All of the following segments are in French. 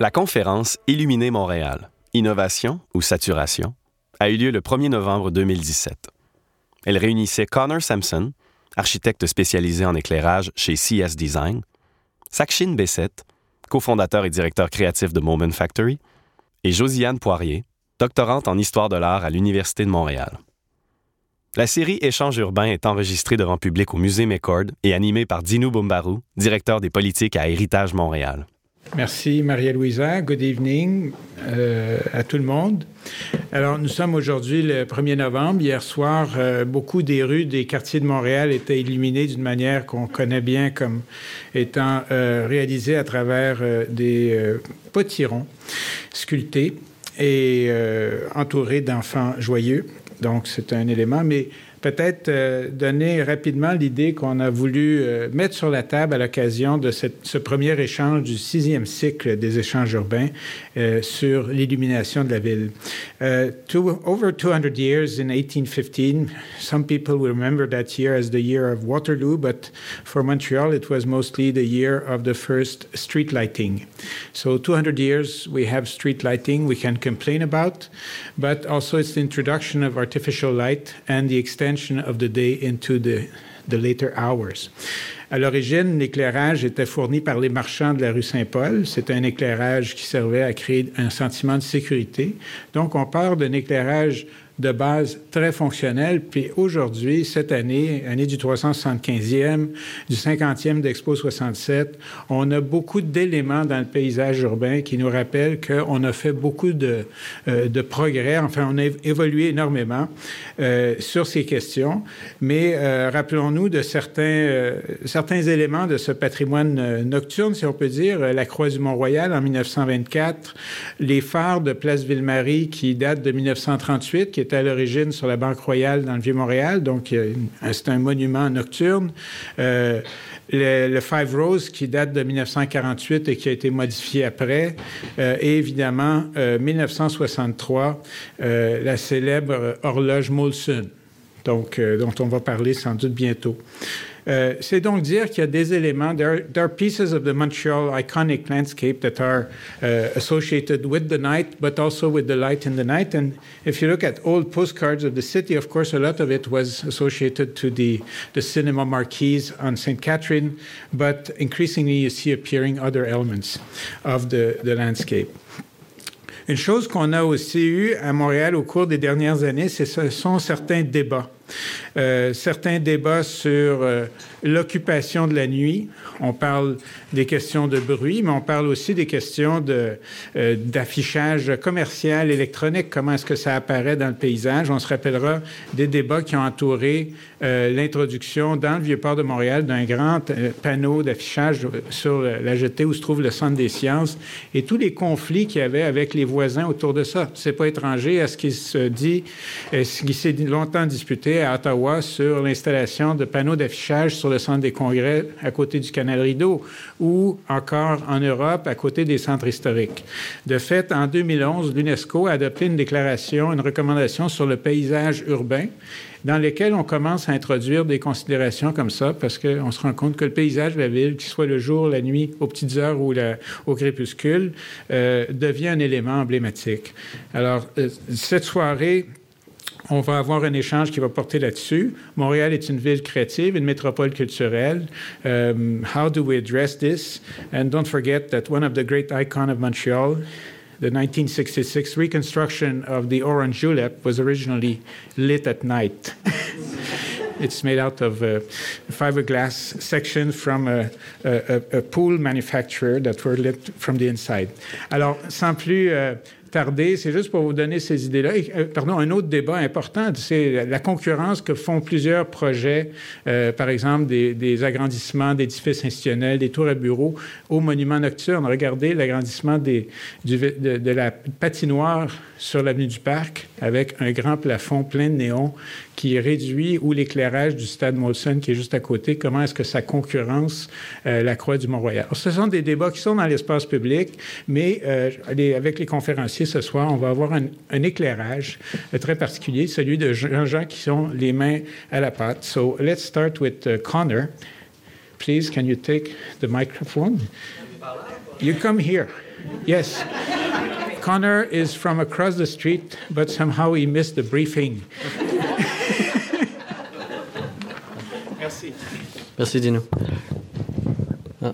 La conférence Illuminer Montréal, innovation ou saturation, a eu lieu le 1er novembre 2017. Elle réunissait Connor Sampson, architecte spécialisé en éclairage chez CS Design, Sakshin Bessette, cofondateur et directeur créatif de Moment Factory, et Josiane Poirier, doctorante en histoire de l'art à l'Université de Montréal. La série Échange urbain est enregistrée devant public au Musée McCord et animée par Dino Bumbaru, directeur des politiques à Héritage Montréal. Merci Maria-Louisa. Good evening euh, à tout le monde. Alors, nous sommes aujourd'hui le 1er novembre. Hier soir, euh, beaucoup des rues des quartiers de Montréal étaient illuminées d'une manière qu'on connaît bien comme étant euh, réalisée à travers euh, des potirons sculptés et entourés d'enfants joyeux. Donc, c'est un élément. Mais peut-être euh, donner rapidement l'idée qu'on a voulu euh, mettre sur la table à l'occasion de cette, ce premier échange du sixième cycle des échanges urbains euh, sur l'illumination de la ville. Uh, over 200 years in 1815, some people will remember that year as the year of Waterloo, but for Montreal it was mostly the year of the first street lighting. So 200 years we have street lighting we can complain about, but also it's the introduction of artificial light and the of the day into the, the later hours. À l'origine, l'éclairage était fourni par les marchands de la rue Saint-Paul. C'était un éclairage qui servait à créer un sentiment de sécurité. Donc, on part d'un éclairage de base très fonctionnel. Puis aujourd'hui, cette année, année du 375e, du 50e d'Expo 67, on a beaucoup d'éléments dans le paysage urbain qui nous rappellent qu'on a fait beaucoup de, euh, de, progrès. Enfin, on a évolué énormément euh, sur ces questions. Mais euh, rappelons-nous de certains, certains éléments de ce patrimoine nocturne, si on peut dire. La Croix du Mont-Royal en 1924, les phares de Place Ville-Marie qui datent de 1938, qui est à l'origine sur la Banque Royale dans le Vieux-Montréal, donc c'est un monument nocturne. Euh, le, Five Rose qui date de 1948 et qui a été modifié après, euh, et évidemment euh, 1963, euh, la célèbre horloge Molson, donc, dont on va parler sans doute bientôt. Euh, c'est donc dire qu'il y a des éléments, there are, there are, pieces of the Montreal iconic landscape that are uh, associated with the night, but also with the light in the night. And if you look at old postcards of the city, of course, a lot of it was associated to the, the cinema marquees on St. Catherine, but increasingly you see appearing other elements of the, the landscape. Une chose qu'on a aussi eue à Montréal au cours des dernières années, ce sont certains débats. Euh, certains débats sur euh, l'occupation de la nuit. On parle des questions de bruit, mais on parle aussi des questions euh, d'affichage commercial électronique. Comment est-ce que ça apparaît dans le paysage? On se rappellera des débats qui ont entouré euh, l'introduction dans le Vieux-Port de Montréal d'un grand euh, panneau d'affichage sur la jetée où se trouve le Centre des sciences et tous les conflits qu'il y avait avec les voisins autour de ça. C'est pas étranger à ce qui se dit, ce qui s'est longtemps disputé à Ottawa sur l'installation de panneaux d'affichage sur le centre des congrès à côté du canal Rideau ou encore en Europe à côté des centres historiques. De fait, en 2011, l'UNESCO a adopté une déclaration, une recommandation sur le paysage urbain dans lesquels on commence à introduire des considérations comme ça, parce qu'on se rend compte que le paysage de la ville, qu'il soit le jour, la nuit, aux petites heures ou au crépuscule, euh, devient un élément emblématique. Alors, euh, cette soirée, on va avoir un échange qui va porter là-dessus. Montréal est une ville créative, une métropole culturelle. Um, how do we address this? And don't forget that one of the great icons of Montreal, the 1966 reconstruction of the orange julep, was originally lit at night. It's made out of uh, fiberglass sections from a, a, a, pool manufacturer that were lit from the inside. Alors, sans plus euh, tarder. C'est juste pour vous donner ces idées-là. Euh, pardon, un autre débat important, c'est la concurrence que font plusieurs projets, euh, par exemple des, des agrandissements d'édifices institutionnels, des tours à bureaux au monument nocturne. Regardez l'agrandissement de, de la patinoire sur l'avenue du Parc avec un grand plafond plein de néons qui réduit ou l'éclairage du stade Molson qui est juste à côté. Comment est-ce que ça concurrence euh, la Croix du Mont-Royal? Ce sont des débats qui sont dans l'espace public, mais euh, avec les conférenciers ce soir, on va avoir un, éclairage euh, très particulier, celui de gens qui sont les mains à la pâte. So let's start with uh, Connor. Please, can you take the microphone? You come here. Yes. Connor is from across the street, but somehow he missed the briefing. Merci. Merci, Dino. Ah.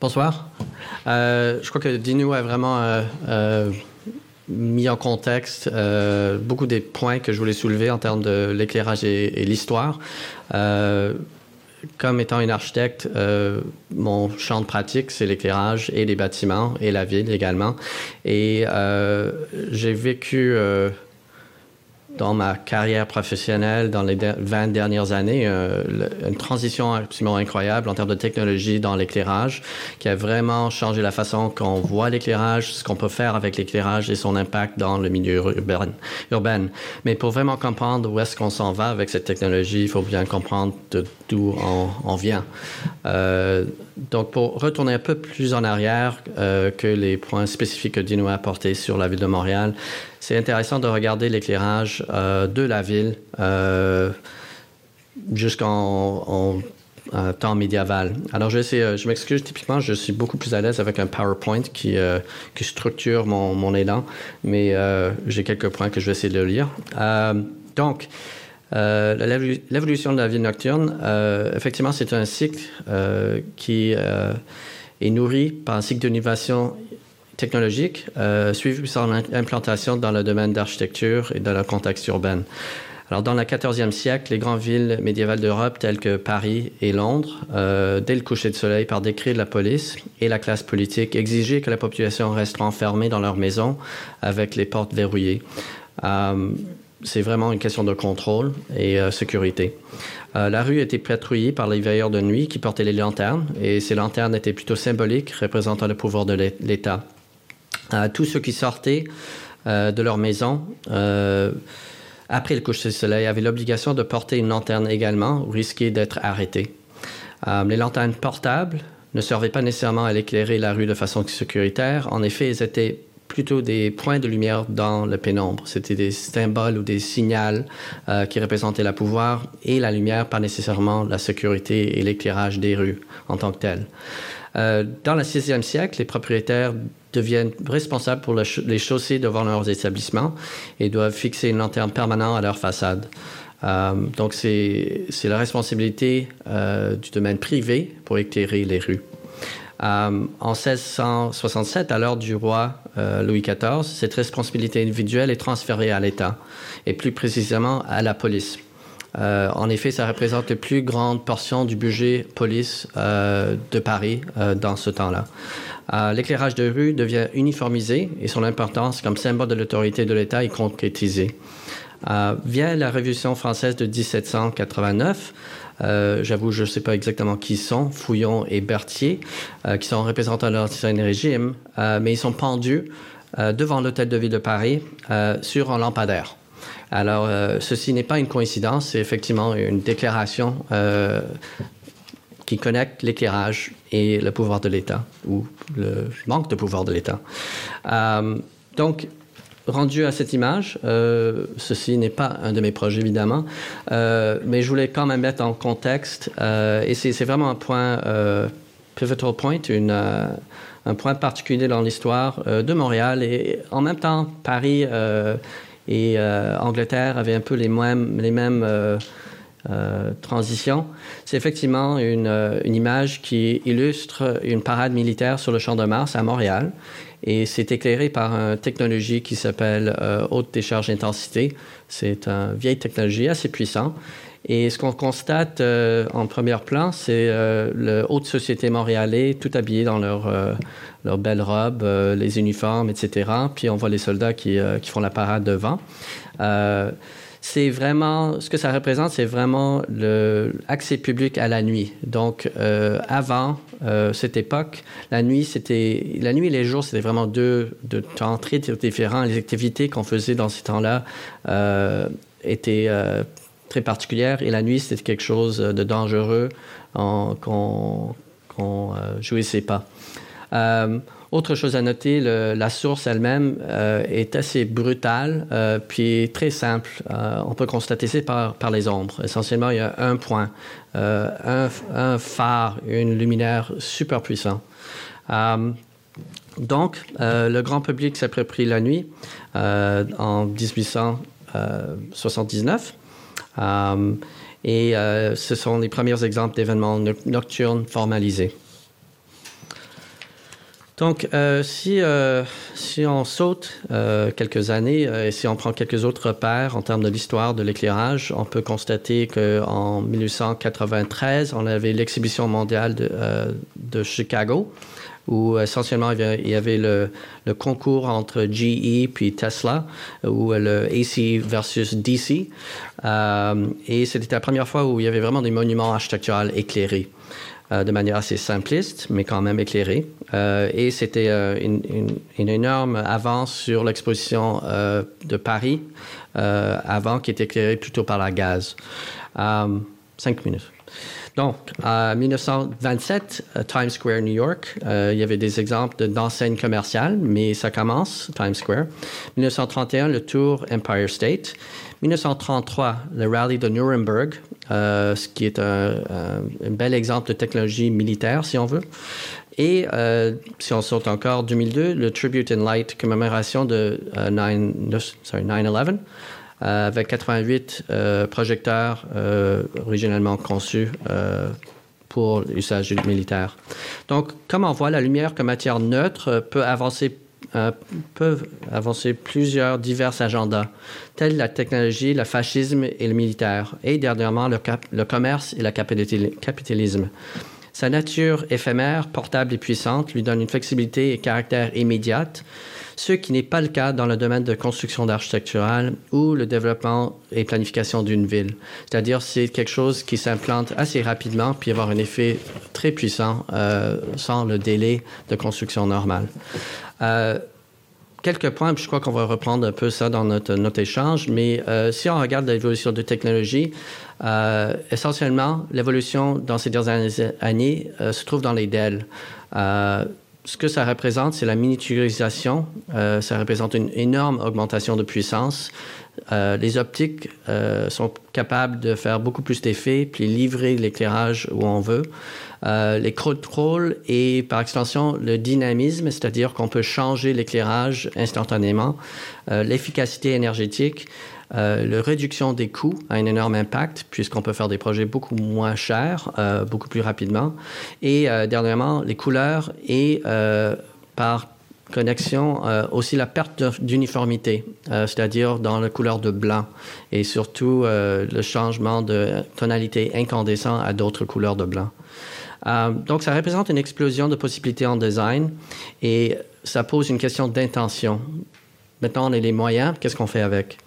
Bonsoir. Euh, je crois que Dino a vraiment euh, euh, mis en contexte beaucoup des points que je voulais soulever en termes de l'éclairage et, et l'histoire comme étant une architecte, euh, mon champ de pratique, c'est l'éclairage et les bâtiments et la ville également. Et euh, j'ai vécu euh, dans ma carrière professionnelle dans les 20 dernières années, euh, une transition absolument incroyable en termes de technologie dans l'éclairage, qui a vraiment changé la façon qu'on voit l'éclairage, ce qu'on peut faire avec l'éclairage et son impact dans le milieu urbain. Mais pour vraiment comprendre où est-ce qu'on s'en va avec cette technologie, il faut bien comprendre d'où on, on, vient. Euh, donc, pour retourner un peu plus en arrière euh, que les points spécifiques que Dino a apportés sur la ville de Montréal, c'est intéressant de regarder l'éclairage euh, de la ville euh, jusqu'en euh, temps médiéval. Alors, je, m'excuse, typiquement, je suis beaucoup plus à l'aise avec un PowerPoint qui, qui structure mon, mon, élan, mais j'ai quelques points que je vais essayer de lire. donc, l'évolution de la ville nocturne, effectivement, c'est un cycle qui est nourri par un cycle d'innovation technologique, euh, suivi par implantation dans le domaine d'architecture et dans le contexte urbain. Alors, dans le 14e siècle, les grandes villes médiévales d'Europe, telles que Paris et Londres, euh, dès le coucher de soleil, par décret de la police et la classe politique, exigeaient que la population reste enfermée dans leur maison avec les portes verrouillées. Euh, c'est vraiment une question de contrôle et euh, sécurité. La rue était patrouillée par les veilleurs de nuit qui portaient les lanternes, et ces lanternes étaient plutôt symboliques, représentant le pouvoir de l'État tous ceux qui sortaient euh, de leur maison euh, après le coucher du soleil avaient l'obligation de porter une lanterne également ou risquaient d'être arrêtés. Euh, les lanternes portables ne servaient pas nécessairement à éclairer la rue de façon sécuritaire. En effet, elles étaient plutôt des points de lumière dans le pénombre. C'était des symboles ou des signaux qui représentaient le pouvoir et la lumière, pas nécessairement la sécurité et l'éclairage des rues en tant que tel. dans le 6e siècle, les propriétaires deviennent responsables pour les chaussées devant leurs établissements et doivent fixer une lanterne permanente à leur façade. Euh, donc, c'est la responsabilité euh, du domaine privé pour éclairer les rues. Euh, en 1667, à l'heure du roi Louis XIV, cette responsabilité individuelle est transférée à l'État et plus précisément à la police. En effet, ça représente la plus grande portion du budget police de Paris dans ce temps-là. Euh, l'éclairage de rue devient uniformisé et son importance comme symbole de l'autorité de l'État est concrétisée. Euh, via la Révolution française de 1789, euh, j'avoue, je ne sais pas exactement qui sont, Fouillon et Berthier, qui sont représentants de l'ancien régime, mais ils sont pendus devant l'hôtel de ville de Paris sur un lampadaire. Alors, ceci n'est pas une coïncidence, c'est effectivement une déclaration qui connecte l'éclairage et le pouvoir de l'État, ou le manque de pouvoir de l'État. Euh, donc, rendu à cette image, euh, ceci n'est pas un de mes projets évidemment, euh, mais je voulais quand même mettre en contexte, et c'est vraiment un point, pivotal point, un point particulier dans l'histoire de Montréal, et en même temps, Paris et Angleterre avaient un peu les mêmes, mêmes euh, transition, c'est effectivement une, euh, une, image qui illustre une parade militaire sur le champ de Mars à Montréal. Et c'est éclairé par une technologie qui s'appelle euh, haute décharge intensité. C'est une vieille technologie assez puissante. Et ce qu'on constate en premier plan, c'est le haute société montréalais, tout habillé dans leur, leurs belles robes, les uniformes, etc. Puis on voit les soldats qui, font la parade devant c'est vraiment, ce que ça représente, c'est vraiment l'accès public à la nuit. Donc, euh, avant euh, cette époque, la nuit, la et les jours, c'était vraiment deux, temps très différents. Les activités qu'on faisait dans ces temps-là euh, étaient très particulières et la nuit, c'était quelque chose de dangereux qu'on ne jouissait pas. Autre chose à noter, la source elle-même euh, est assez brutale, euh, puis très simple. Euh, on peut constater ça par, les ombres. Essentiellement, il y a un point, un, phare, une luminaire super puissant. donc, le grand public s'approprie la nuit en 1879. Et ce sont les premiers exemples d'événements nocturnes formalisés. Donc, euh, si, euh, si on saute euh, quelques années et si on prend quelques autres repères en termes de l'histoire de l'éclairage, on peut constater qu'en 1893, on avait l'exhibition mondiale de, de, Chicago, où essentiellement il y avait, le, concours entre GE puis Tesla, ou le AC versus DC. et c'était la première fois où il y avait vraiment des monuments architecturaux éclairés. Euh, de manière assez simpliste, mais quand même éclairée. Euh, et c'était euh, une, énorme avance sur l'exposition de Paris avant, qui était éclairée plutôt par la gaz. cinq minutes. Donc, en 1927, Times Square, New York, il y avait des exemples d'enseignes commerciales, mais ça commence, Times Square. 1931, le Tour Empire State. 1933, le rallye de Nuremberg, euh, ce qui est un, bel exemple de technologie militaire, si on veut. Et euh, si on saute encore 2002, le Tribute in Light, commémoration de 9-11, euh, avec 88 projecteurs originellement conçus pour l'usage militaire. Donc, comme on voit, la lumière comme matière neutre peut avancer euh, plusieurs divers agendas, tels la technologie, le fascisme et le militaire, et dernièrement le, le commerce et le capitalisme. Sa nature éphémère, portable et puissante lui donne une flexibilité et caractère immédiate, ce qui n'est pas le cas dans le domaine de construction d'architecturale ou le développement et planification d'une ville. C'est-à-dire c'est quelque chose qui s'implante assez rapidement puis avoir un effet très puissant euh, sans le délai de construction normale. Euh, quelques points, puis je crois qu'on va reprendre un peu ça dans notre, notre échange, mais euh, si on regarde l'évolution de technologie, essentiellement, l'évolution dans ces dernières années se trouve dans les DEL. Ce que ça représente, c'est la miniaturisation. ça représente une énorme augmentation de puissance. les optiques sont capables de faire beaucoup plus d'effets, puis livrer l'éclairage où on veut. Euh, les contrôles et par extension le dynamisme, c'est-à-dire qu'on peut changer l'éclairage instantanément, euh, l'efficacité énergétique, euh, la réduction des coûts a un énorme impact puisqu'on peut faire des projets beaucoup moins chers, beaucoup plus rapidement. Et dernièrement, les couleurs et par connexion, aussi la perte d'uniformité, c'est-à-dire dans la couleur de blanc et surtout le changement de tonalité incandescent à d'autres couleurs de blanc. Euh, donc, ça représente une explosion de possibilités en design et ça pose une question d'intention. Maintenant, on a les moyens, qu'est-ce qu'on fait avec?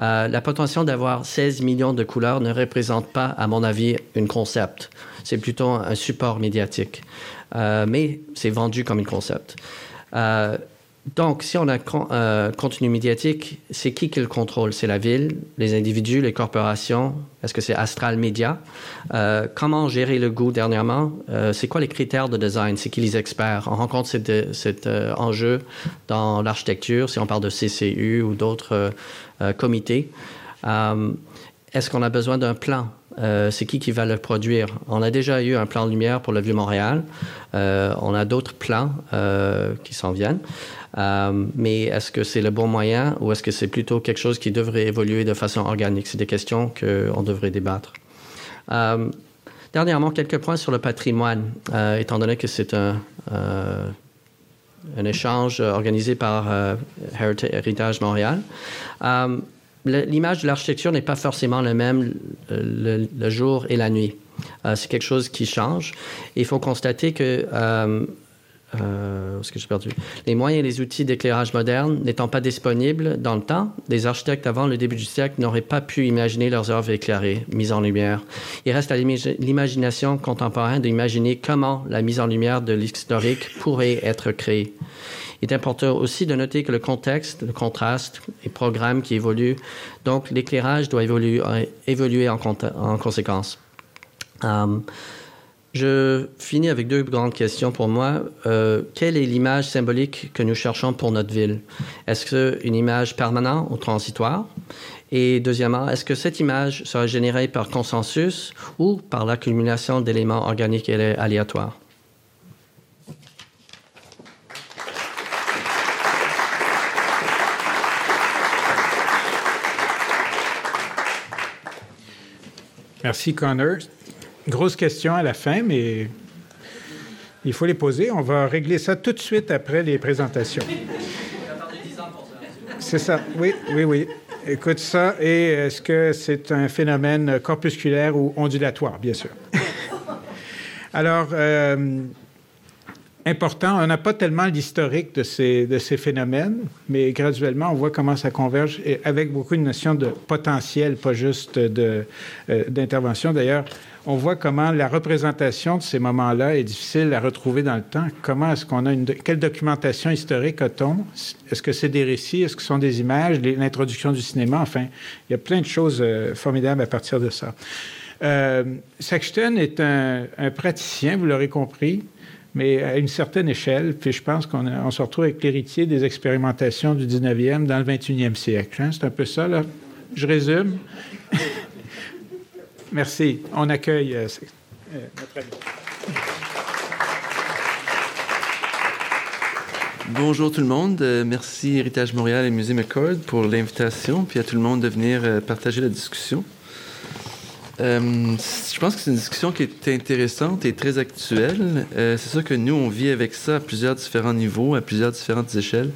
Euh, la potentiel d'avoir 16 millions de couleurs ne représente pas, à mon avis, un concept. C'est plutôt un support médiatique. Euh, mais c'est vendu comme un concept. Donc, si on a euh, contenu médiatique, c'est qui qui le contrôle? C'est la ville, les individus, les corporations? Est-ce que c'est Astral Media? Euh, Comment gérer le goût dernièrement? Euh, C'est quoi les critères de design? C'est qui les experts? On rencontre cet, enjeu dans l'architecture, si on parle de CCU ou d'autres comités. Est-ce qu'on a besoin d'un plan? C'est qui qui va le produire? On a déjà eu un plan de lumière pour le Vieux-Montréal. on a d'autres plans qui s'en viennent. Euh, mais est-ce que c'est le bon moyen ou est-ce que c'est plutôt quelque chose qui devrait évoluer de façon organique? C'est des questions qu'on devrait débattre. Euh, dernièrement, quelques points sur le patrimoine, euh, étant donné que c'est un, un échange organisé par Heritage Montréal. L'image de l'architecture n'est pas forcément la même le, jour et la nuit. c'est quelque chose qui change. il faut constater que euh, ce que j'ai perdu? Les moyens et les outils d'éclairage moderne n'étant pas disponibles dans le temps, les architectes avant le début du siècle n'auraient pas pu imaginer leurs œuvres éclairées, mises en lumière. Il reste à l'imagination contemporaine d'imaginer comment la mise en lumière de l'historique pourrait être créée. Il est important aussi de noter que le contexte, le contraste, les programmes qui évoluent, donc l'éclairage doit évoluer, évoluer en, en conséquence. Euh, je finis avec deux grandes questions pour moi. Euh, quelle est l'image symbolique que nous cherchons pour notre ville? Est-ce une image permanente ou transitoire? Et deuxièmement, est-ce que cette image sera générée par consensus ou par l'accumulation d'éléments organiques et aléatoires? Merci, Connor. Grosse question à la fin, mais il faut les poser. On va régler ça tout de suite après les présentations. C'est ça. Oui, oui, oui. Écoute ça. Et est-ce que c'est un phénomène corpusculaire ou ondulatoire, bien sûr? Alors, euh, important. On n'a pas tellement l'historique de ces, de ces phénomènes, mais graduellement, on voit comment ça converge et avec beaucoup de notions de potentiel, pas juste euh, d'intervention. D'ailleurs, on voit comment la représentation de ces moments-là est difficile à retrouver dans le temps. Comment est-ce qu'on a une... Quelle documentation historique a-t-on? Est-ce que c'est des récits? Est-ce que ce sont des images? L'introduction du cinéma? Enfin, il y a plein de choses euh, formidables à partir de ça. Euh, est un, praticien, vous l'aurez compris, mais à une certaine échelle. Puis je pense qu'on se retrouve avec l'héritier des expérimentations du 19e dans le 21e siècle. Hein? C'est un peu ça, là? Je résume. Merci. On accueille euh, euh, notre ami. Bonjour tout le monde. Euh, merci Héritage Montréal et Musée McCord pour l'invitation, puis à tout le monde de venir partager la discussion. Je pense que c'est une discussion qui est intéressante et très actuelle. c'est sûr que nous, on vit avec ça à plusieurs différents niveaux, à plusieurs différentes échelles.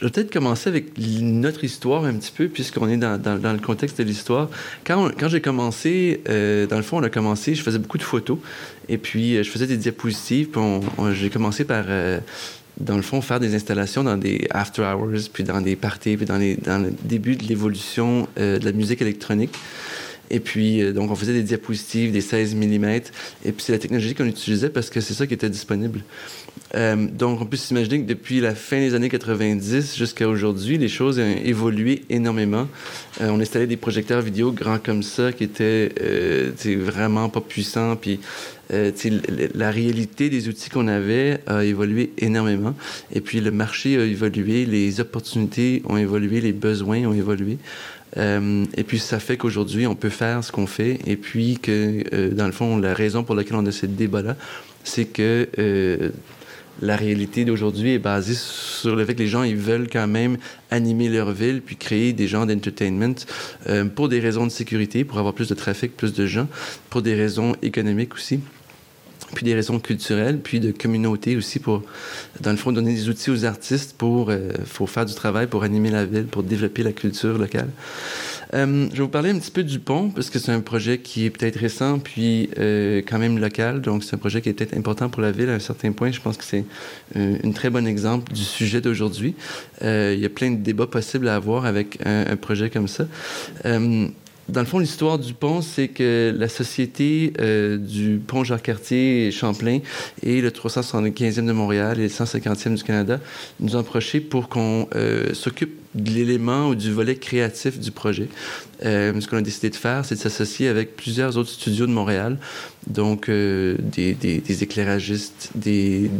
Je vais peut-être commencer avec notre histoire un petit peu, puisqu'on est dans, le contexte de l'histoire. Quand, j'ai commencé, euh, dans le fond, on a commencé, je faisais beaucoup de photos, et puis euh, je faisais des diapositives, j'ai commencé par, euh, dans le fond, faire des installations dans des after hours, puis dans des parties, puis dans, les, dans le début de l'évolution de la musique électronique. Et puis, donc, on faisait des diapositives, des 16 mm. Et puis, c'est la technologie qu'on utilisait parce que c'est ça qui était disponible. Euh, donc, on peut s'imaginer que depuis la fin des années 90 jusqu'à aujourd'hui, les choses ont évolué énormément. Euh, on installait des projecteurs vidéo grands comme ça qui étaient euh, vraiment pas puissants. Puis, euh, la réalité des outils qu'on avait a évolué énormément. Et puis, le marché a évolué, les opportunités ont évolué, les besoins ont évolué. Euh, et puis, ça fait qu'aujourd'hui, on peut faire ce qu'on fait. Et puis, que, dans le fond, la raison pour laquelle on a ce débat-là, c'est que la réalité d'aujourd'hui est basée sur le fait que les gens ils veulent quand même animer leur ville puis créer des genres d'entertainment euh, pour des raisons de sécurité, pour avoir plus de trafic, plus de gens, pour des raisons économiques aussi puis des raisons culturelles, puis de communauté aussi pour, dans le fond, donner des outils aux artistes pour, euh, faire du travail, pour animer la ville, pour développer la culture locale. Euh, je vais vous parler un petit peu du pont, parce que c'est un projet qui est peut-être récent, puis euh, quand même local. Donc, c'est un projet qui est peut-être important pour la ville à un certain point. Je pense que c'est euh, un très bon exemple du sujet d'aujourd'hui. il y a plein de débats possibles à avoir avec un, un projet comme ça. Dans le fond, l'histoire du pont, c'est que la société du pont Jacques-Cartier Champlain et le 375e de Montréal et le 150e du Canada nous ont approchés pour qu'on s'occupe de l'élément ou du volet créatif du projet. Euh, ce qu'on a décidé de faire, c'est de s'associer avec plusieurs autres studios de Montréal, donc euh, des, des, éclairagistes,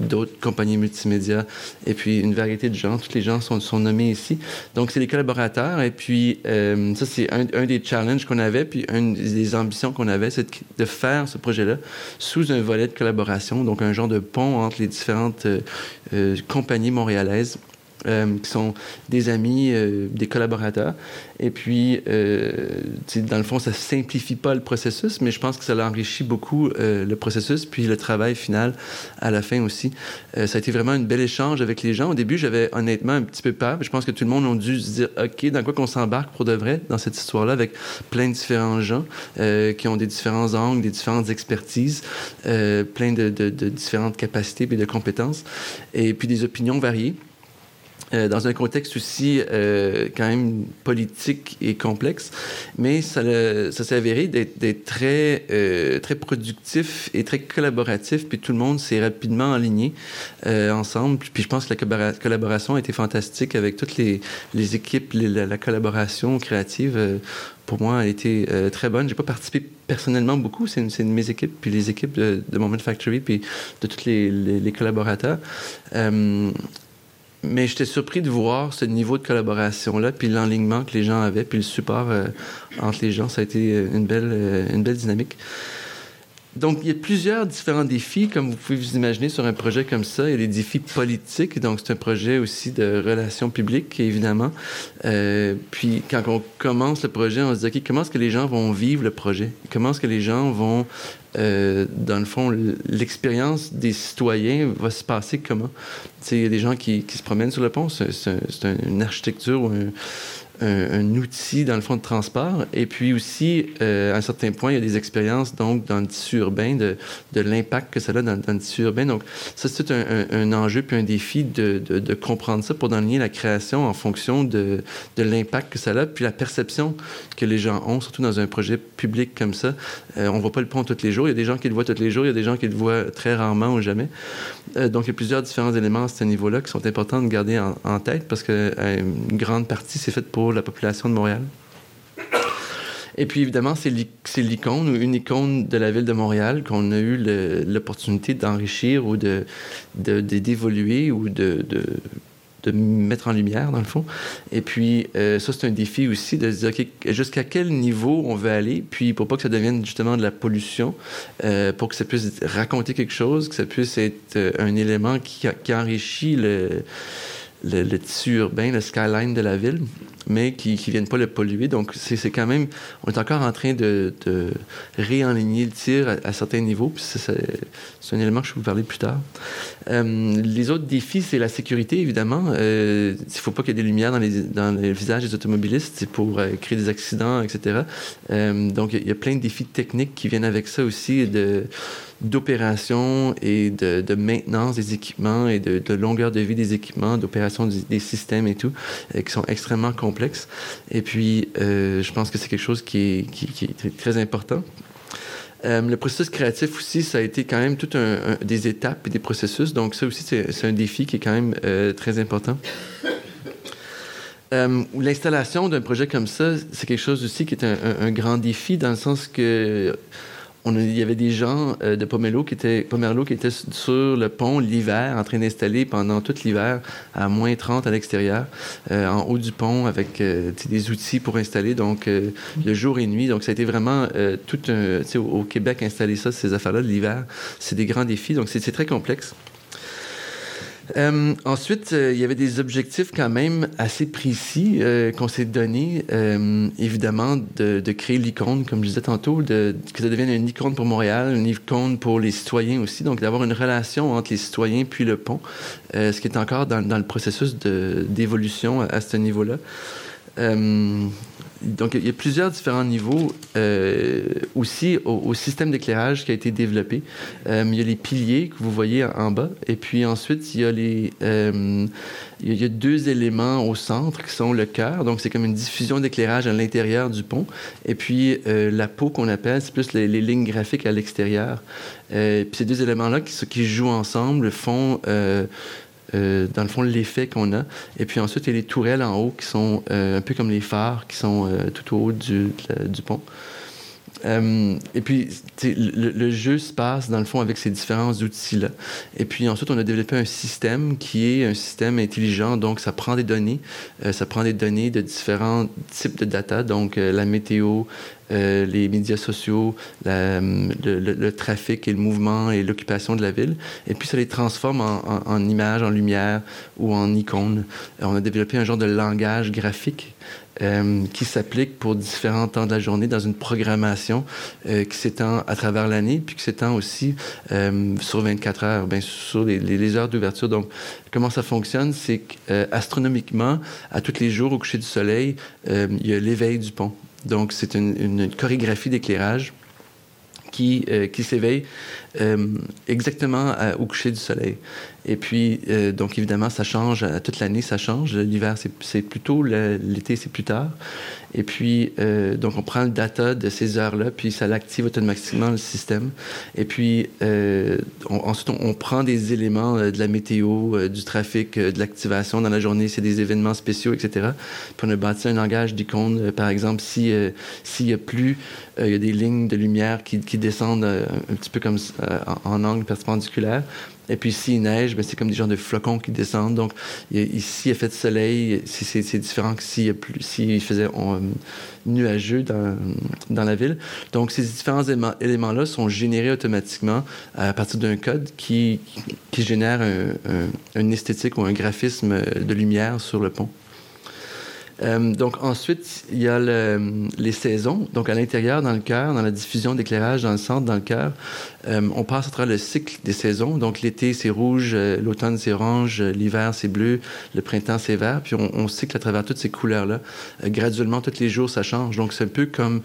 d'autres compagnies multimédia, et puis une variété de gens. Tous les gens sont, nommés ici. Donc, c'est les collaborateurs. Et puis, euh, ça, c'est un, des challenges qu'on avait, puis une des ambitions qu'on avait, c'est de, faire ce projet-là sous un volet de collaboration, donc un genre de pont entre les différentes compagnies montréalaises euh, qui sont des amis, euh, des collaborateurs. Et puis, euh, dans le fond, ça simplifie pas le processus, mais je pense que ça enrichit beaucoup le processus, puis le travail final à la fin aussi. ça a été vraiment un bel échange avec les gens. Au début, j'avais honnêtement un petit peu peur. Je pense que tout le monde a dû se dire, OK, dans quoi qu'on s'embarque pour de vrai dans cette histoire-là, avec plein de différents gens qui ont des différents angles, des différentes expertises, plein de, de, de différentes capacités et de compétences, et puis des opinions variées. Euh, dans un contexte aussi euh, quand même politique et complexe, mais ça, ça s'est avéré d'être très, euh, très productif et très collaboratif, puis tout le monde s'est rapidement aligné euh, ensemble, puis je pense que la collaboration a été fantastique avec toutes les, les équipes, la, collaboration créative. Euh, pour moi, a été très bonne. J'ai pas participé personnellement beaucoup, c'est une, une, de mes équipes, puis les équipes de, de Moment Factory, puis de tous les, les, les collaborateurs. Mais j'étais surpris de voir ce niveau de collaboration-là, puis l'enlignement que les gens avaient, puis le support euh, entre les gens. Ça a été euh, une belle, euh, une belle dynamique. Donc, il y a plusieurs différents défis, comme vous pouvez vous imaginer, sur un projet comme ça. Il y a des défis politiques, donc c'est un projet aussi de relations publiques, évidemment. Euh, puis, quand on commence le projet, on se dit, OK, comment est-ce que les gens vont vivre le projet? Comment est-ce que les gens vont, euh, dans le fond, l'expérience des citoyens va se passer comment? Il y a des gens qui, qui, se promènent sur le pont, c'est une architecture ou un un, outil dans le fond de transport. Et puis aussi, euh, à un certain point, il y a des expériences donc dans le tissu urbain, de, de l'impact que ça a dans, le tissu urbain. Donc ça, c'est un, un, enjeu puis un défi de, de, comprendre ça pour donner la création en fonction de, de l'impact que ça a, puis la perception que les gens ont, surtout dans un projet public comme ça. Euh, on voit pas le pont tous les jours. Il y a des gens qui le voient tous les jours, il y a des gens qui le voient très rarement ou jamais. Euh, donc il y a plusieurs différents éléments à ce niveau-là qui sont importants de garder en, en tête parce que euh, une grande partie c'est faite pour la population de Montréal. Et puis évidemment, c'est l'icône ou une icône de la ville de Montréal qu'on a eu l'opportunité d'enrichir ou de d'évoluer ou de, de, mettre en lumière, dans le fond. Et puis euh, ça, c'est un défi aussi de se dire jusqu'à quel niveau on veut aller, puis pour pas que ça devienne justement de la pollution, euh, pour que ça puisse raconter quelque chose, que ça puisse être euh, un élément qui, qui enrichit le le, le, tissu urbain, le skyline de la ville, mais qui ne viennent pas le polluer. Donc, c'est quand même... On est encore en train de, de le tir à, certains niveaux. C'est un élément que je vais vous parler plus tard. Euh, les autres défis, c'est la sécurité, évidemment. Euh, il ne faut pas qu'il y ait des lumières dans les, dans les visages des automobilistes. C'est pour euh, créer des accidents, etc. Donc, il y, a plein de défis techniques qui viennent avec ça aussi, de d'opération et de, de, maintenance des équipements et de, longueur de vie des équipements, d'opération des, des, systèmes et tout, qui sont extrêmement complexes. Et puis, euh, je pense que c'est quelque chose qui est, très important. Euh, le processus créatif aussi, ça a été quand même tout un, des étapes et des processus. Donc ça aussi, c'est un défi qui est quand même euh, très important. Euh, L'installation d'un projet comme ça, c'est quelque chose aussi qui est un, grand défi dans le sens que il y avait des gens euh, de Pomelo qui étaient, Pomerlo qui étaient sur le pont l'hiver, en train d'installer pendant tout l'hiver à moins 30 à l'extérieur, euh, en haut du pont, avec euh, des outils pour installer, donc le jour et nuit. Donc, ça a été vraiment tout un... Au, Québec, installer ça, ces affaires-là l'hiver, c'est des grands défis. Donc, c'est très complexe. Euh, ensuite, euh, il y avait des objectifs quand même assez précis euh, qu'on s'est donné. Euh, évidemment, de, créer l'icône, comme je disais tantôt, que ça devienne une icône pour Montréal, une icône pour les citoyens aussi. Donc, d'avoir une relation entre les citoyens puis le pont, ce qui est encore dans, le processus d'évolution à, ce niveau-là. Donc, il y a plusieurs différents niveaux euh, aussi au, système d'éclairage qui a été développé. Euh, il y a les piliers que vous voyez en bas, et puis ensuite, il y a les... Euh, il y a deux éléments au centre qui sont le cœur, donc c'est comme une diffusion d'éclairage à l'intérieur du pont, et puis la peau qu'on appelle, c'est plus les, lignes graphiques à l'extérieur. Puis ces deux éléments-là qui jouent ensemble font euh, dans le fond, l'effet qu'on a. Et puis ensuite, il y a les tourelles en haut qui sont euh, un peu comme les phares qui sont euh, tout au haut du, du pont. Euh, et puis, le, jeu se passe, dans le fond, avec ces différents outils-là. Et puis ensuite, on a développé un système qui est un système intelligent. Donc, ça prend des données. Euh, ça prend des données de différents types de data. Donc, euh, la météo, les médias sociaux, le, trafic et le mouvement et l'occupation de la ville. Et puis, ça les transforme en images, en lumière ou en icônes. On a développé un genre de langage graphique euh, qui s'applique pour différents temps de la journée dans une programmation euh, qui s'étend à travers l'année, puis qui s'étend aussi euh, sur 24 heures, bien sur les, les heures d'ouverture. Donc, comment ça fonctionne, c'est qu'astronomiquement, à tous les jours au coucher du soleil, il y a l'éveil du pont. Donc, c'est une, une chorégraphie d'éclairage qui, euh, qui s'éveille euh, exactement au coucher du soleil. Et puis, euh, donc évidemment, ça change à toute l'année, ça change. L'hiver, c'est plus tôt, l'été, c'est plus tard. Et puis, euh, donc, on prend le data de ces heures-là, puis ça l'active automatiquement le système. Et puis, euh, on, ensuite, on, prend des éléments euh, de la météo, euh, du trafic, euh, de l'activation dans la journée, c'est des événements spéciaux, etc. Puis, on a bâti un langage d'icônes. par exemple, si s'il y a plus, il y a des lignes de lumière qui, descendent un petit peu comme en angle perpendiculaire. Et puis s'il neige, ben, c'est comme des genres de flocons qui descendent. Donc ici, fait de soleil, c'est différent que s'il si faisait on, nuageux dans, dans la ville. Donc ces différents éléments-là sont générés automatiquement à partir d'un code qui, qui génère un, un, une esthétique ou un graphisme de lumière sur le pont. Euh, donc ensuite, il y a le, les saisons. Donc à l'intérieur, dans le cœur, dans la diffusion d'éclairage dans le centre, dans le cœur, euh, on passe à travers le cycle des saisons. Donc l'été, c'est rouge, euh, l'automne, c'est orange, l'hiver, c'est bleu, le printemps, c'est vert. Puis on, on, cycle à travers toutes ces couleurs-là. Graduellement, tous les jours, ça change. Donc c'est un peu comme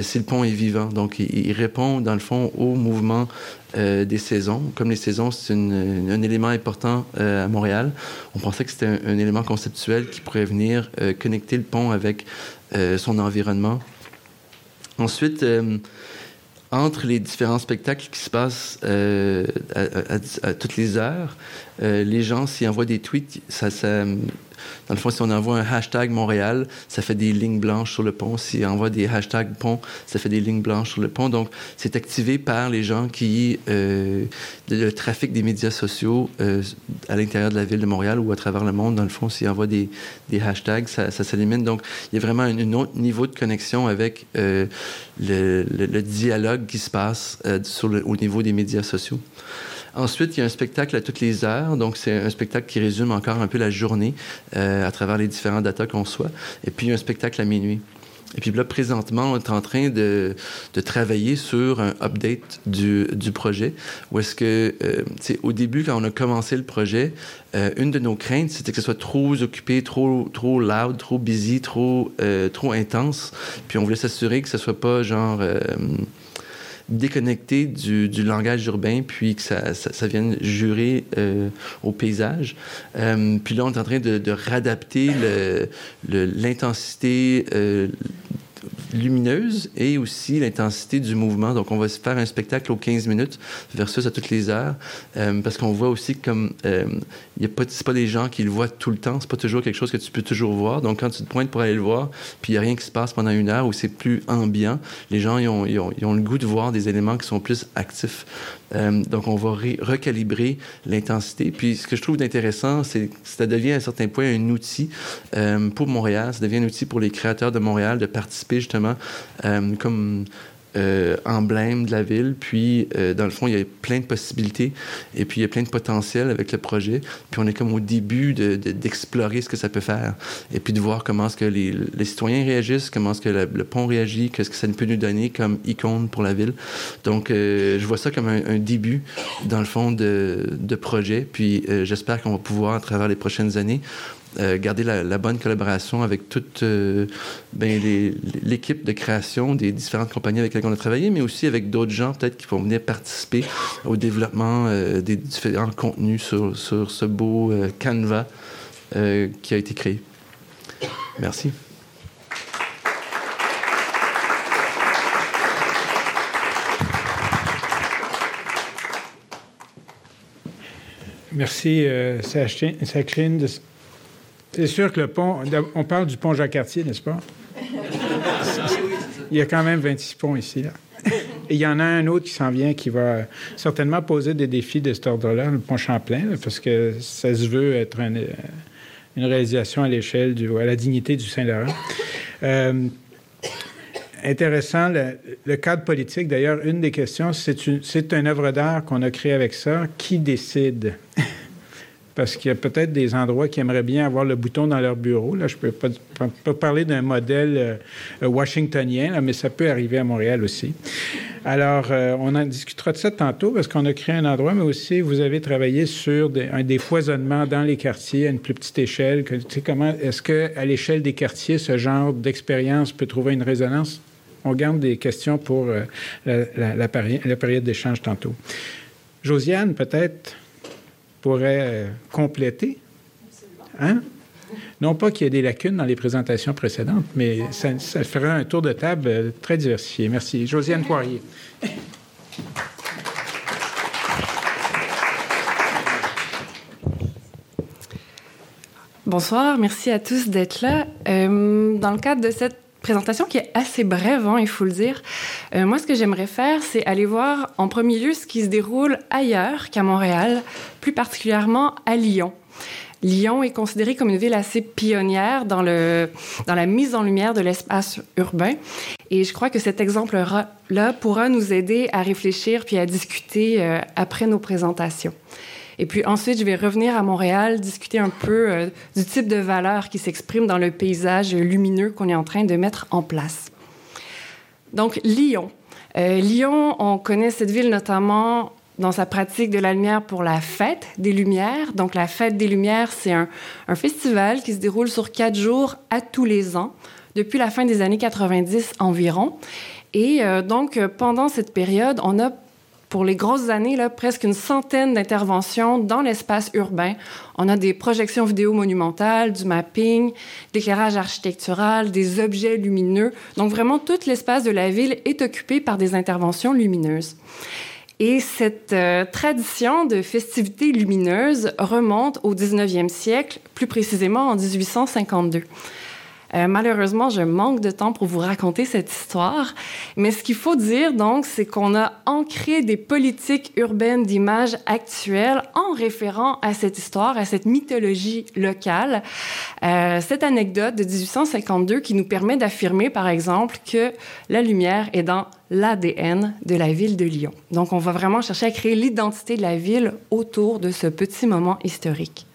si le pont est vivant. Donc il, il répond, dans le fond, au mouvement euh, des saisons. Comme les saisons, c'est un élément important euh, à Montréal. On pensait que c'était un, élément conceptuel qui pourrait venir euh, connecter le pont avec son environnement. Ensuite, entre les différents spectacles qui se passent à, toutes les heures, les gens, s'ils envoient des tweets, ça, dans le fond, si on envoie un hashtag Montréal, ça fait des lignes blanches sur le pont. Si on envoie des hashtags pont, ça fait des lignes blanches sur le pont. Donc, c'est activé par les gens qui... Euh, le trafic des médias sociaux euh, à l'intérieur de la ville de Montréal ou à travers le monde, dans le fond, s'ils envoient des, des hashtags, ça, ça s'élimine. Donc, il y a vraiment un, autre niveau de connexion avec euh, le, dialogue qui se passe euh, au niveau des médias sociaux. Ensuite, il y a un spectacle à toutes les heures. Donc, c'est un spectacle qui résume encore un peu la journée euh, à travers les différents datas qu'on soit. Et puis, il y a un spectacle à minuit. Et puis là, présentement, on est en train de, de travailler sur un update du, du projet. Où est-ce que, euh, au début, quand on a commencé le projet, euh, une de nos craintes, c'était que ce soit trop occupé, trop, trop loud, trop busy, trop, euh, trop intense. Puis on voulait s'assurer que ce soit pas genre... Déconnecté du, langage urbain, puis que ça vienne jurer euh, au paysage. Euh, puis là, on est en train de, de réadapter l'intensité euh, lumineuse et aussi l'intensité du mouvement. Donc, on va faire un spectacle aux 15 minutes versus à toutes les heures, euh, parce qu'on voit aussi comme euh, y a pas, pas des gens qui le voient tout le temps. C'est pas toujours quelque chose que tu peux toujours voir. Donc, quand tu te pointes pour aller le voir, puis il y a rien qui se passe pendant une heure où c'est plus ambiant, les gens ils ont, ils ont, ils ont le goût de voir des éléments qui sont plus actifs. Euh, donc, on va recalibrer l'intensité. Puis, ce que je trouve d'intéressant, c'est que ça devient à un certain point un outil euh, pour Montréal. Ça devient un outil pour les créateurs de Montréal de participer justement euh, comme euh, emblème de la ville. Puis, euh, dans le fond, il y a plein de possibilités et puis il y a plein de potentiel avec le projet. Puis, on est comme au début d'explorer de, de, ce que ça peut faire et puis de voir comment est-ce que les, citoyens réagissent, comment est-ce que le, pont réagit, qu'est-ce que ça peut nous donner comme icône pour la ville. Donc, je vois ça comme un, début, dans le fond, de, projet. Puis, j'espère qu'on va pouvoir, à travers les prochaines années, euh, garder la, bonne collaboration avec toute euh, ben, l'équipe de création des différentes compagnies avec lesquelles on a travaillé, mais aussi avec d'autres gens peut-être qui vont venir participer au développement euh, des différents contenus sur, ce beau canevas qui a été créé. Merci. Merci, Sachin, c'est sûr que le pont, on parle du pont Jacques-Cartier, n'est-ce pas? Il y a quand même 26 ponts ici. Il y en a un autre qui s'en vient qui va certainement poser des défis de cet ordre-là, le pont Champlain, parce que ça se veut être une réalisation à l'échelle, à la dignité du Saint-Laurent. Euh, intéressant, le, cadre politique. D'ailleurs, une des questions, c'est une œuvre d'art qu'on a créée avec ça. Qui décide? Parce qu'il y a peut-être des endroits qui aimeraient bien avoir le bouton dans leur bureau. Là, je ne peux pas, parler d'un modèle euh, washingtonien, mais ça peut arriver à Montréal aussi. Alors, euh, on en discutera de ça tantôt parce qu'on a créé un endroit, mais aussi vous avez travaillé sur un des foisonnements dans les quartiers à une plus petite échelle. Que, comment est-ce que à l'échelle des quartiers, ce genre d'expérience peut trouver une résonance? On garde des questions pour euh, la, période d'échange tantôt. Josiane, peut-être, pourrait euh, compléter. Hein? Non pas qu'il y ait des lacunes dans les présentations précédentes, mais ça, ça fera un tour de table euh, très diversifié. Merci. Josiane Poirier. Bonsoir, merci à tous d'être là. dans le cadre de cette présentation qui est assez brève, hein, il faut le dire. Euh, moi, ce que j'aimerais faire, c'est aller voir en premier lieu ce qui se déroule ailleurs qu'à Montréal, plus particulièrement à Lyon. Lyon est considérée comme une ville assez pionnière dans, le, dans la mise en lumière de l'espace urbain. Et je crois que cet exemple-là pourra nous aider à réfléchir puis à discuter euh, après nos présentations. Et puis ensuite, je vais revenir à Montréal, discuter un peu euh, du type de valeur qui s'exprime dans le paysage lumineux qu'on est en train de mettre en place. Donc, Lyon. Euh, Lyon, on connaît cette ville notamment dans sa pratique de la lumière pour la fête des Lumières. Donc, la fête des Lumières, c'est un, festival qui se déroule sur quatre jours à tous les ans, depuis la fin des années 90 environ. Et euh, donc, pendant cette période, on a pour les grosses années, là, presque une centaine d'interventions dans l'espace urbain. On a des projections vidéo monumentales, du mapping, l'éclairage architectural, des objets lumineux. Donc vraiment, tout l'espace de la ville est occupé par des interventions lumineuses. Et cette euh, tradition de festivités lumineuses remonte au 19e siècle, plus précisément en 1852. Euh, malheureusement, je manque de temps pour vous raconter cette histoire. Mais ce qu'il faut dire, donc, c'est qu'on a ancré des politiques urbaines d'image actuelles en référant à cette histoire, à cette mythologie locale. Euh, cette anecdote de 1852 qui nous permet d'affirmer, par exemple, que la lumière est dans l'ADN de la ville de Lyon. Donc, on va vraiment chercher à créer l'identité de la ville autour de ce petit moment historique.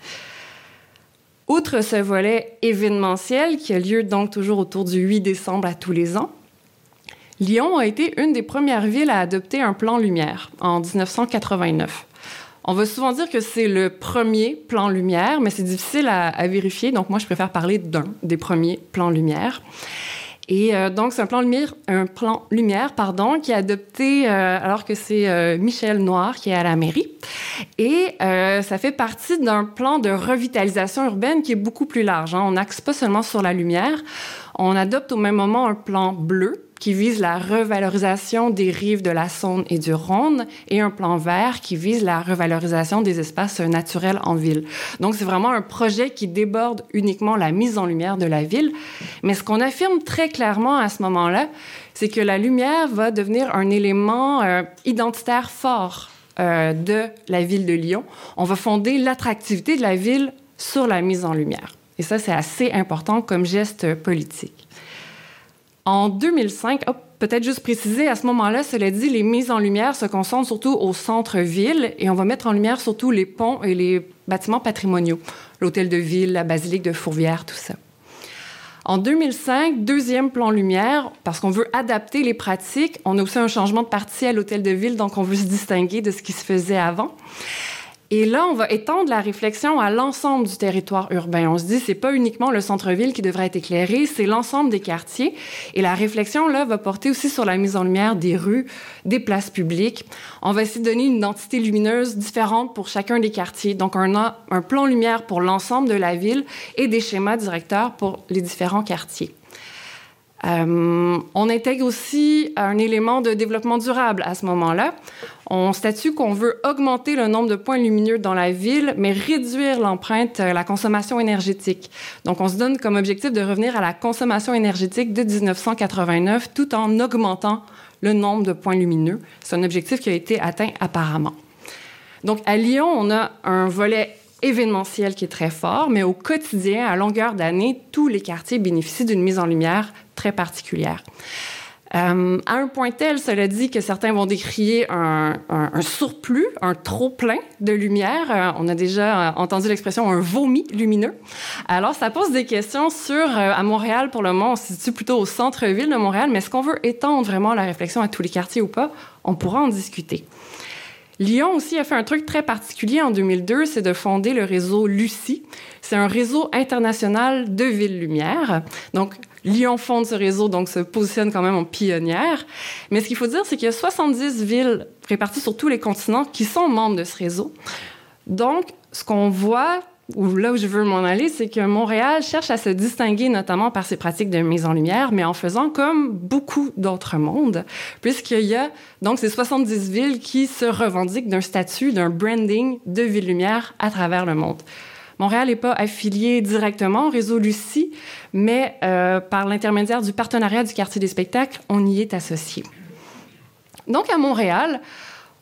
Outre ce volet événementiel qui a lieu donc toujours autour du 8 décembre à tous les ans, Lyon a été une des premières villes à adopter un plan lumière en 1989. On va souvent dire que c'est le premier plan lumière, mais c'est difficile à, à, vérifier, donc moi je préfère parler d'un des premiers plans lumière. Et euh, donc, c'est un plan lumière, pardon, qui est adopté euh, alors que c'est euh, Michel Noir qui est à la mairie. Et ça fait partie d'un plan de revitalisation urbaine qui est beaucoup plus large. Hein. On n'axe pas seulement sur la lumière, on adopte au même moment un plan bleu qui vise la revalorisation des rives de la Saône et du Rhône et un plan vert qui vise la revalorisation des espaces naturels en ville. Donc, c'est vraiment un projet qui déborde uniquement la mise en lumière de la ville. Mais ce qu'on affirme très clairement à ce moment-là, c'est que la lumière va devenir un élément euh, identitaire fort euh, de la ville de Lyon. On va fonder l'attractivité de la ville sur la mise en lumière. Et ça, c'est assez important comme geste politique. En 2005, peut-être juste préciser, à ce moment-là, cela dit, les mises en lumière se concentrent surtout au centre-ville et on va mettre en lumière surtout les ponts et les bâtiments patrimoniaux, l'hôtel de ville, la basilique de Fourvière, tout ça. En 2005, deuxième plan lumière, parce qu'on veut adapter les pratiques. On a aussi un changement de partie à l'hôtel de ville, donc on veut se distinguer de ce qui se faisait avant. Et là, on va étendre la réflexion à l'ensemble du territoire urbain. On se dit, c'est pas uniquement le centre-ville qui devrait être éclairé, c'est l'ensemble des quartiers. Et la réflexion, là, va porter aussi sur la mise en lumière des rues, des places publiques. On va essayer de donner une identité lumineuse différente pour chacun des quartiers. Donc, on a un plan lumière pour l'ensemble de la ville et des schémas directeurs pour les différents quartiers. Euh, on intègre aussi un élément de développement durable à ce moment-là. On statue qu'on veut augmenter le nombre de points lumineux dans la ville, mais réduire l'empreinte, euh, la consommation énergétique. Donc, on se donne comme objectif de revenir à la consommation énergétique de 1989 tout en augmentant le nombre de points lumineux. C'est un objectif qui a été atteint apparemment. Donc, à Lyon, on a un volet événementiel qui est très fort, mais au quotidien, à longueur d'année, tous les quartiers bénéficient d'une mise en lumière très particulière. Euh, à un point tel, cela dit, que certains vont décrier un, surplus, un trop-plein de lumière. Euh, on a déjà entendu l'expression un vomi lumineux. Alors, ça pose des questions sur, euh, à Montréal, pour le moment, on se situe plutôt au centre-ville de Montréal, mais est-ce qu'on veut étendre vraiment la réflexion à tous les quartiers ou pas? On pourra en discuter. Lyon aussi a fait un truc très particulier en 2002, c'est de fonder le réseau Lucie. C'est un réseau international de villes-lumière. Donc, Lyon fonde ce réseau, donc se positionne quand même en pionnière. Mais ce qu'il faut dire, c'est qu'il y a 70 villes réparties sur tous les continents qui sont membres de ce réseau. Donc, ce qu'on voit ou là où je veux m'en aller, c'est que Montréal cherche à se distinguer notamment par ses pratiques de mise en lumière, mais en faisant comme beaucoup d'autres mondes, puisqu'il y a donc ces 70 villes qui se revendiquent d'un statut, d'un branding de ville-lumière à travers le monde. Montréal n'est pas affilié directement au réseau Lucie, mais euh, par l'intermédiaire du partenariat du quartier des spectacles, on y est associé. Donc à Montréal,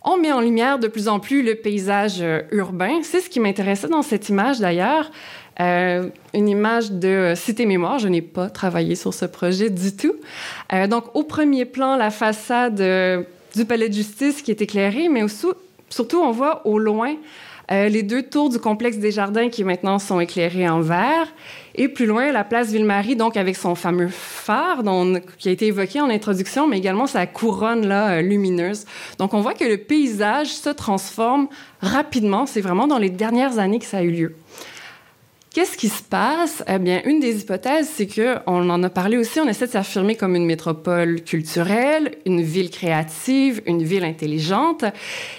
on met en lumière de plus en plus le paysage euh, urbain. C'est ce qui m'intéressait dans cette image d'ailleurs. Euh, une image de Cité Mémoire. Je n'ai pas travaillé sur ce projet du tout. Donc, au premier plan, la façade du palais de justice qui est éclairée, mais aussi, surtout, on voit au loin les deux tours du complexe des jardins qui maintenant sont éclairées en vert. Et plus loin, la place Ville-Marie, donc avec son fameux phare qui a été évoqué en introduction, mais également sa couronne là, euh, lumineuse. Donc on voit que le paysage se transforme rapidement. C'est vraiment dans les dernières années que ça a eu lieu. Qu'est-ce qui se passe? Eh bien, une des hypothèses, c'est que, on en a parlé aussi, on essaie de s'affirmer comme une métropole culturelle, une ville créative, une ville intelligente.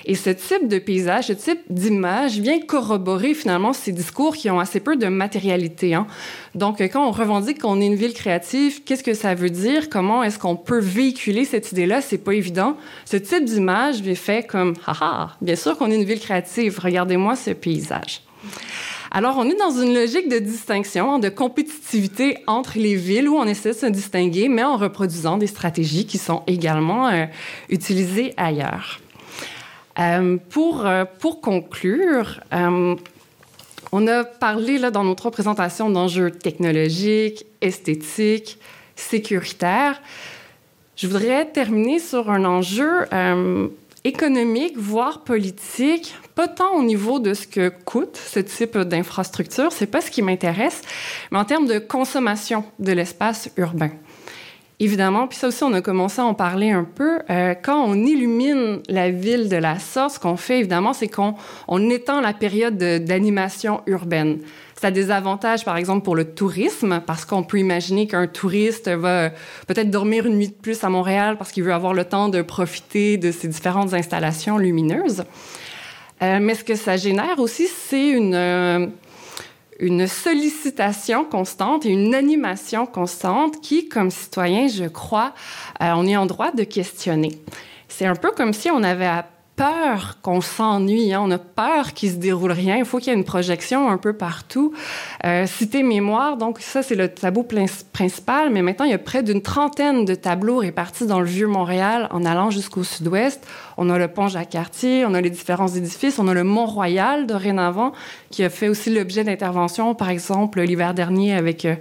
Et ce type de paysage, ce type d'image vient corroborer finalement ces discours qui ont assez peu de matérialité. Hein. Donc, quand on revendique qu'on est une ville créative, qu'est-ce que ça veut dire? Comment est-ce qu'on peut véhiculer cette idée-là? C'est pas évident. Ce type d'image est fait comme, haha, bien sûr qu'on est une ville créative. Regardez-moi ce paysage. Alors, on est dans une logique de distinction, de compétitivité entre les villes où on essaie de se distinguer, mais en reproduisant des stratégies qui sont également euh, utilisées ailleurs. Euh, pour, euh, pour conclure, on a parlé là, dans nos trois présentations d'enjeux technologiques, esthétiques, sécuritaires. Je voudrais terminer sur un enjeu économique, voire politique, pas tant au niveau de ce que coûte ce type d'infrastructure, c'est pas ce qui m'intéresse, mais en termes de consommation de l'espace urbain. Évidemment, puis ça aussi, on a commencé à en parler un peu. Euh, quand on illumine la ville de la sorte, ce qu'on fait, évidemment, c'est qu'on on étend la période d'animation urbaine. Ça a des avantages, par exemple, pour le tourisme, parce qu'on peut imaginer qu'un touriste va peut-être dormir une nuit de plus à Montréal parce qu'il veut avoir le temps de profiter de ces différentes installations lumineuses. Euh, mais ce que ça génère aussi, c'est une, euh, une sollicitation constante et une animation constante qui, comme citoyen, je crois, euh, on est en droit de questionner. C'est un peu comme si on avait peur qu'on s'ennuie, hein. on a peur qu'il se déroule rien. Il faut qu'il y ait une projection un peu partout. Euh, cité mémoire, donc ça c'est le tableau principal, mais maintenant il y a près d'une trentaine de tableaux répartis dans le vieux Montréal en allant jusqu'au sud-ouest. On a le pont Jacques-Cartier, on a les différents édifices, on a le Mont-Royal dorénavant qui a fait aussi l'objet d'interventions, par exemple l'hiver dernier avec euh,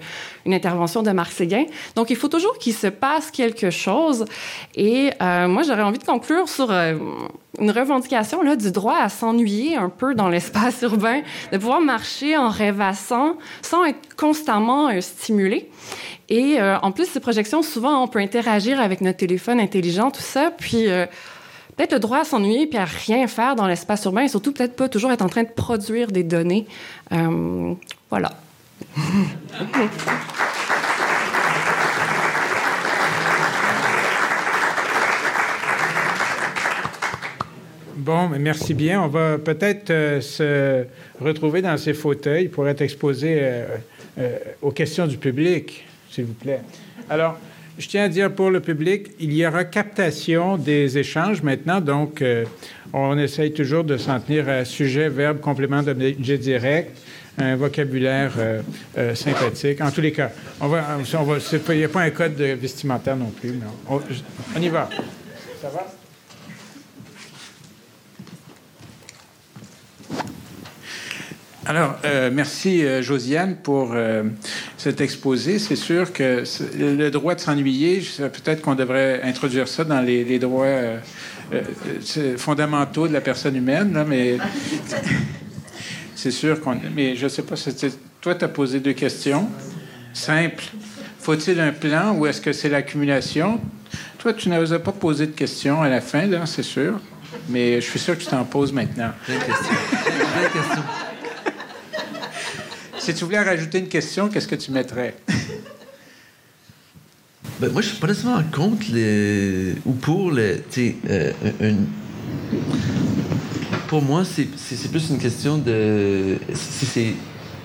une intervention de Marc Séguin. Donc il faut toujours qu'il se passe quelque chose. Et euh, moi j'aurais envie de conclure sur euh, une revendication là, du droit à s'ennuyer un peu dans l'espace urbain, de pouvoir marcher en rêvassant sans être constamment euh, stimulé. Et euh, en plus, ces projections, souvent, on peut interagir avec notre téléphone intelligent, tout ça, puis peut-être le droit à s'ennuyer puis à rien faire dans l'espace urbain, et surtout peut-être pas toujours être en train de produire des données. voilà. Bon, merci bien. On va peut-être euh, se retrouver dans ces fauteuils pour être exposés euh, euh, aux questions du public, s'il vous plaît. Alors, je tiens à dire pour le public, il y aura captation des échanges maintenant, donc euh, on essaye toujours de s'en tenir à sujet, verbe, complément d'objet direct, un vocabulaire euh, euh, sympathique. En tous les cas, on va, on va, il n'y a pas un code vestimentaire non plus. Non. On, on y va. Ça va? Alors, euh, merci euh, Josiane pour euh, cet exposé. C'est sûr que le droit de s'ennuyer, peut-être qu'on devrait introduire ça dans les, droits fondamentaux de la personne humaine, là, mais c'est sûr qu'on. Mais je sais pas, toi, tu as posé deux questions simples. Faut-il un plan ou est-ce que c'est l'accumulation? Toi, tu n'avais pas posé de questions à la fin, c'est sûr. Mais je suis sûr que tu t'en poses maintenant. question. question. Si tu voulais rajouter une question, qu'est-ce que tu mettrais? Ben, moi, je suis pas nécessairement contre les. ou pour les. Euh, pour moi, c'est plus une question de. Si c'est.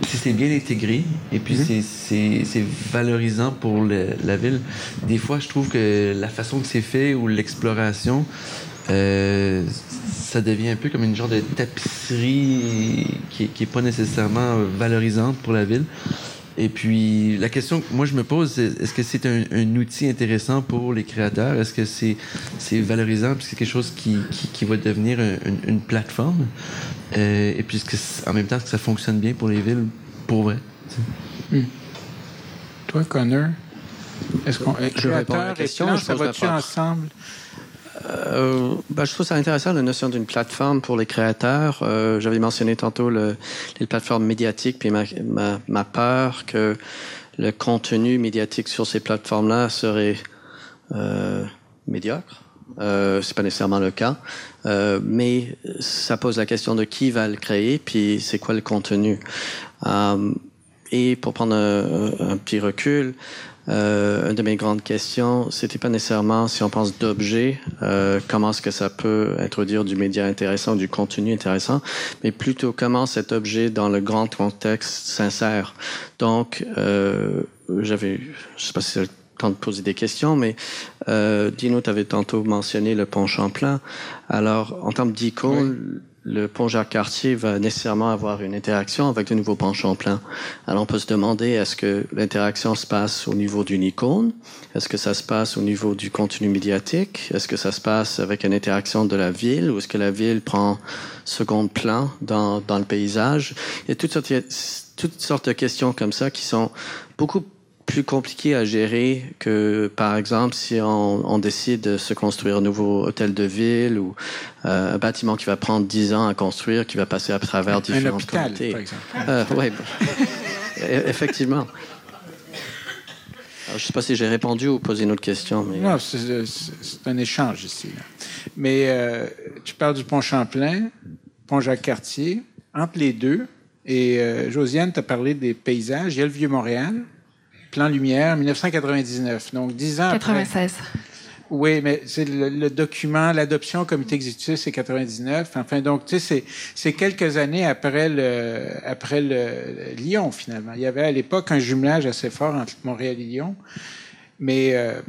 Si c'est bien intégré et puis mm-hmm. c'est valorisant pour la ville, des fois je trouve que la façon que c'est fait ou l'exploration, euh, ça devient un peu comme une genre de tapisserie qui n'est pas nécessairement valorisante pour la ville. Et puis, la question que moi je me pose, c'est est-ce que c'est un, outil intéressant pour les créateurs? Est-ce que c'est c'est valorisant? Puis c'est quelque chose qui, qui, va devenir une, plateforme? Euh, et puis, en même temps, est-ce que ça fonctionne bien pour les villes? Pour vrai? Hmm. Toi, Connor, est-ce qu'on est créateur et plan, ça va-tu ensemble? Euh, ben, je trouve ça intéressant, la notion d'une plateforme pour les créateurs. Euh, J'avais mentionné tantôt le, les plateformes médiatiques, puis ma, peur que le contenu médiatique sur ces plateformes-là serait euh, médiocre. Euh, c'est pas nécessairement le cas, mais ça pose la question de qui va le créer, puis c'est quoi le contenu. Et pour prendre un petit recul, euh, une de mes grandes questions, c'était pas nécessairement si on pense d'objets, euh, comment est-ce que ça peut introduire du média intéressant, du contenu intéressant, mais plutôt comment cet objet dans le grand contexte s'insère. Donc, euh, j'avais, je sais pas si c'est le temps de poser des questions, mais euh, Dino, tu avais tantôt mentionné le pont Champlain. Alors, en termes d'icône, le pont Jacques-Cartier va nécessairement avoir une interaction avec de nouveaux ponts Champlain. Alors on peut se demander est-ce que l'interaction se passe au niveau d'une icône? Est-ce que ça se passe au niveau du contenu médiatique? Est-ce que ça se passe avec une interaction de la ville ou est-ce que la ville prend second plan dans, dans le paysage? Il y a toutes sortes, toutes sortes de questions comme ça qui sont beaucoup plus compliqué à gérer que, par exemple, si on, on, décide de se construire un nouveau hôtel de ville ou euh, un bâtiment qui va prendre 10 ans à construire, qui va passer à travers différents un hôpital, Par exemple. Euh, oui, e-, effectivement. je ne sais pas si j'ai répondu ou posé une autre question. Mais... Non, c'est un échange ici. Mais euh, tu parles du pont Champlain, pont Jacques-Cartier. Entre les deux, et Josiane t'a parlé des paysages. Il y a le Vieux-Montréal, Plan Lumière, 1999. Donc, dix ans 96. Oui, mais c'est le, document, l'adoption au comité exécutif, c'est 99. Enfin, donc, tu sais, c'est quelques années après le, après le, Lyon, finalement. Il y avait à l'époque un jumelage assez fort entre Montréal et Lyon. Mais euh,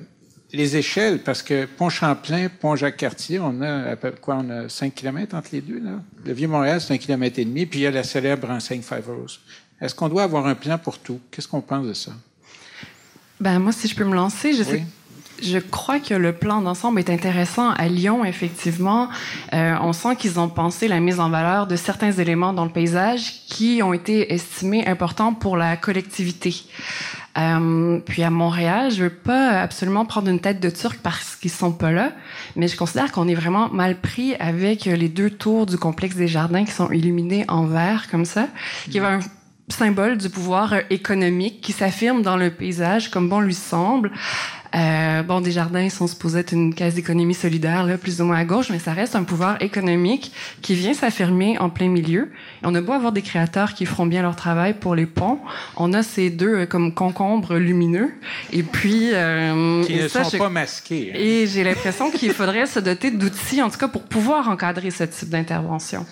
les échelles, parce que Pont-Champlain, Pont-Jacques-Cartier, on a à peu quoi, on a 5 km entre les deux, là? Le Vieux-Montréal, c'est un kilomètre et demi, puis il y a la célèbre enseigne Five Rose. Est-ce qu'on doit avoir un plan pour tout? Qu'est-ce qu'on pense de ça? Ben, moi, si je peux me lancer, je sais. Je crois que le plan d'ensemble est intéressant. À Lyon, effectivement, euh, on sent qu'ils ont pensé la mise en valeur de certains éléments dans le paysage qui ont été estimés importants pour la collectivité. Euh, puis à Montréal, je veux pas absolument prendre une tête de turc parce qu'ils sont pas là, mais je considère qu'on est vraiment mal pris avec les deux tours du complexe des jardins qui sont illuminés en vert comme ça, qui va un symbole du pouvoir euh, économique qui s'affirme dans le paysage comme bon lui semble. Euh, bon, Desjardins sont supposés être une case d'économie solidaire, là, plus ou moins à gauche, mais ça reste un pouvoir économique qui vient s'affirmer en plein milieu. Et on a beau avoir des créateurs qui feront bien leur travail pour les ponts, on a ces deux euh, comme concombres lumineux. Et puis... Euh, qui ne sont pas masqués. Hein. Et j'ai l'impression qu'il faudrait se doter d'outils, en tout cas, pour pouvoir encadrer ce type d'intervention.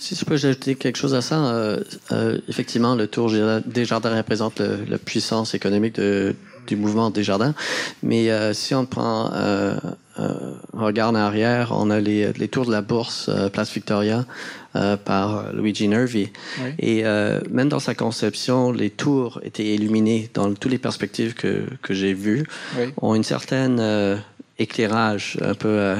Si je peux ajouter quelque chose à ça, euh, euh, effectivement, le Tour des Jardins représente la puissance économique de, du mouvement des jardins. Mais si on prend on regarde en arrière, on a les, les tours de la bourse, Place Victoria, par Luigi Nervi. Et même dans sa conception, les tours étaient illuminées dans toutes les perspectives que, que j'ai vues, ont une certaine éclairage un peu euh,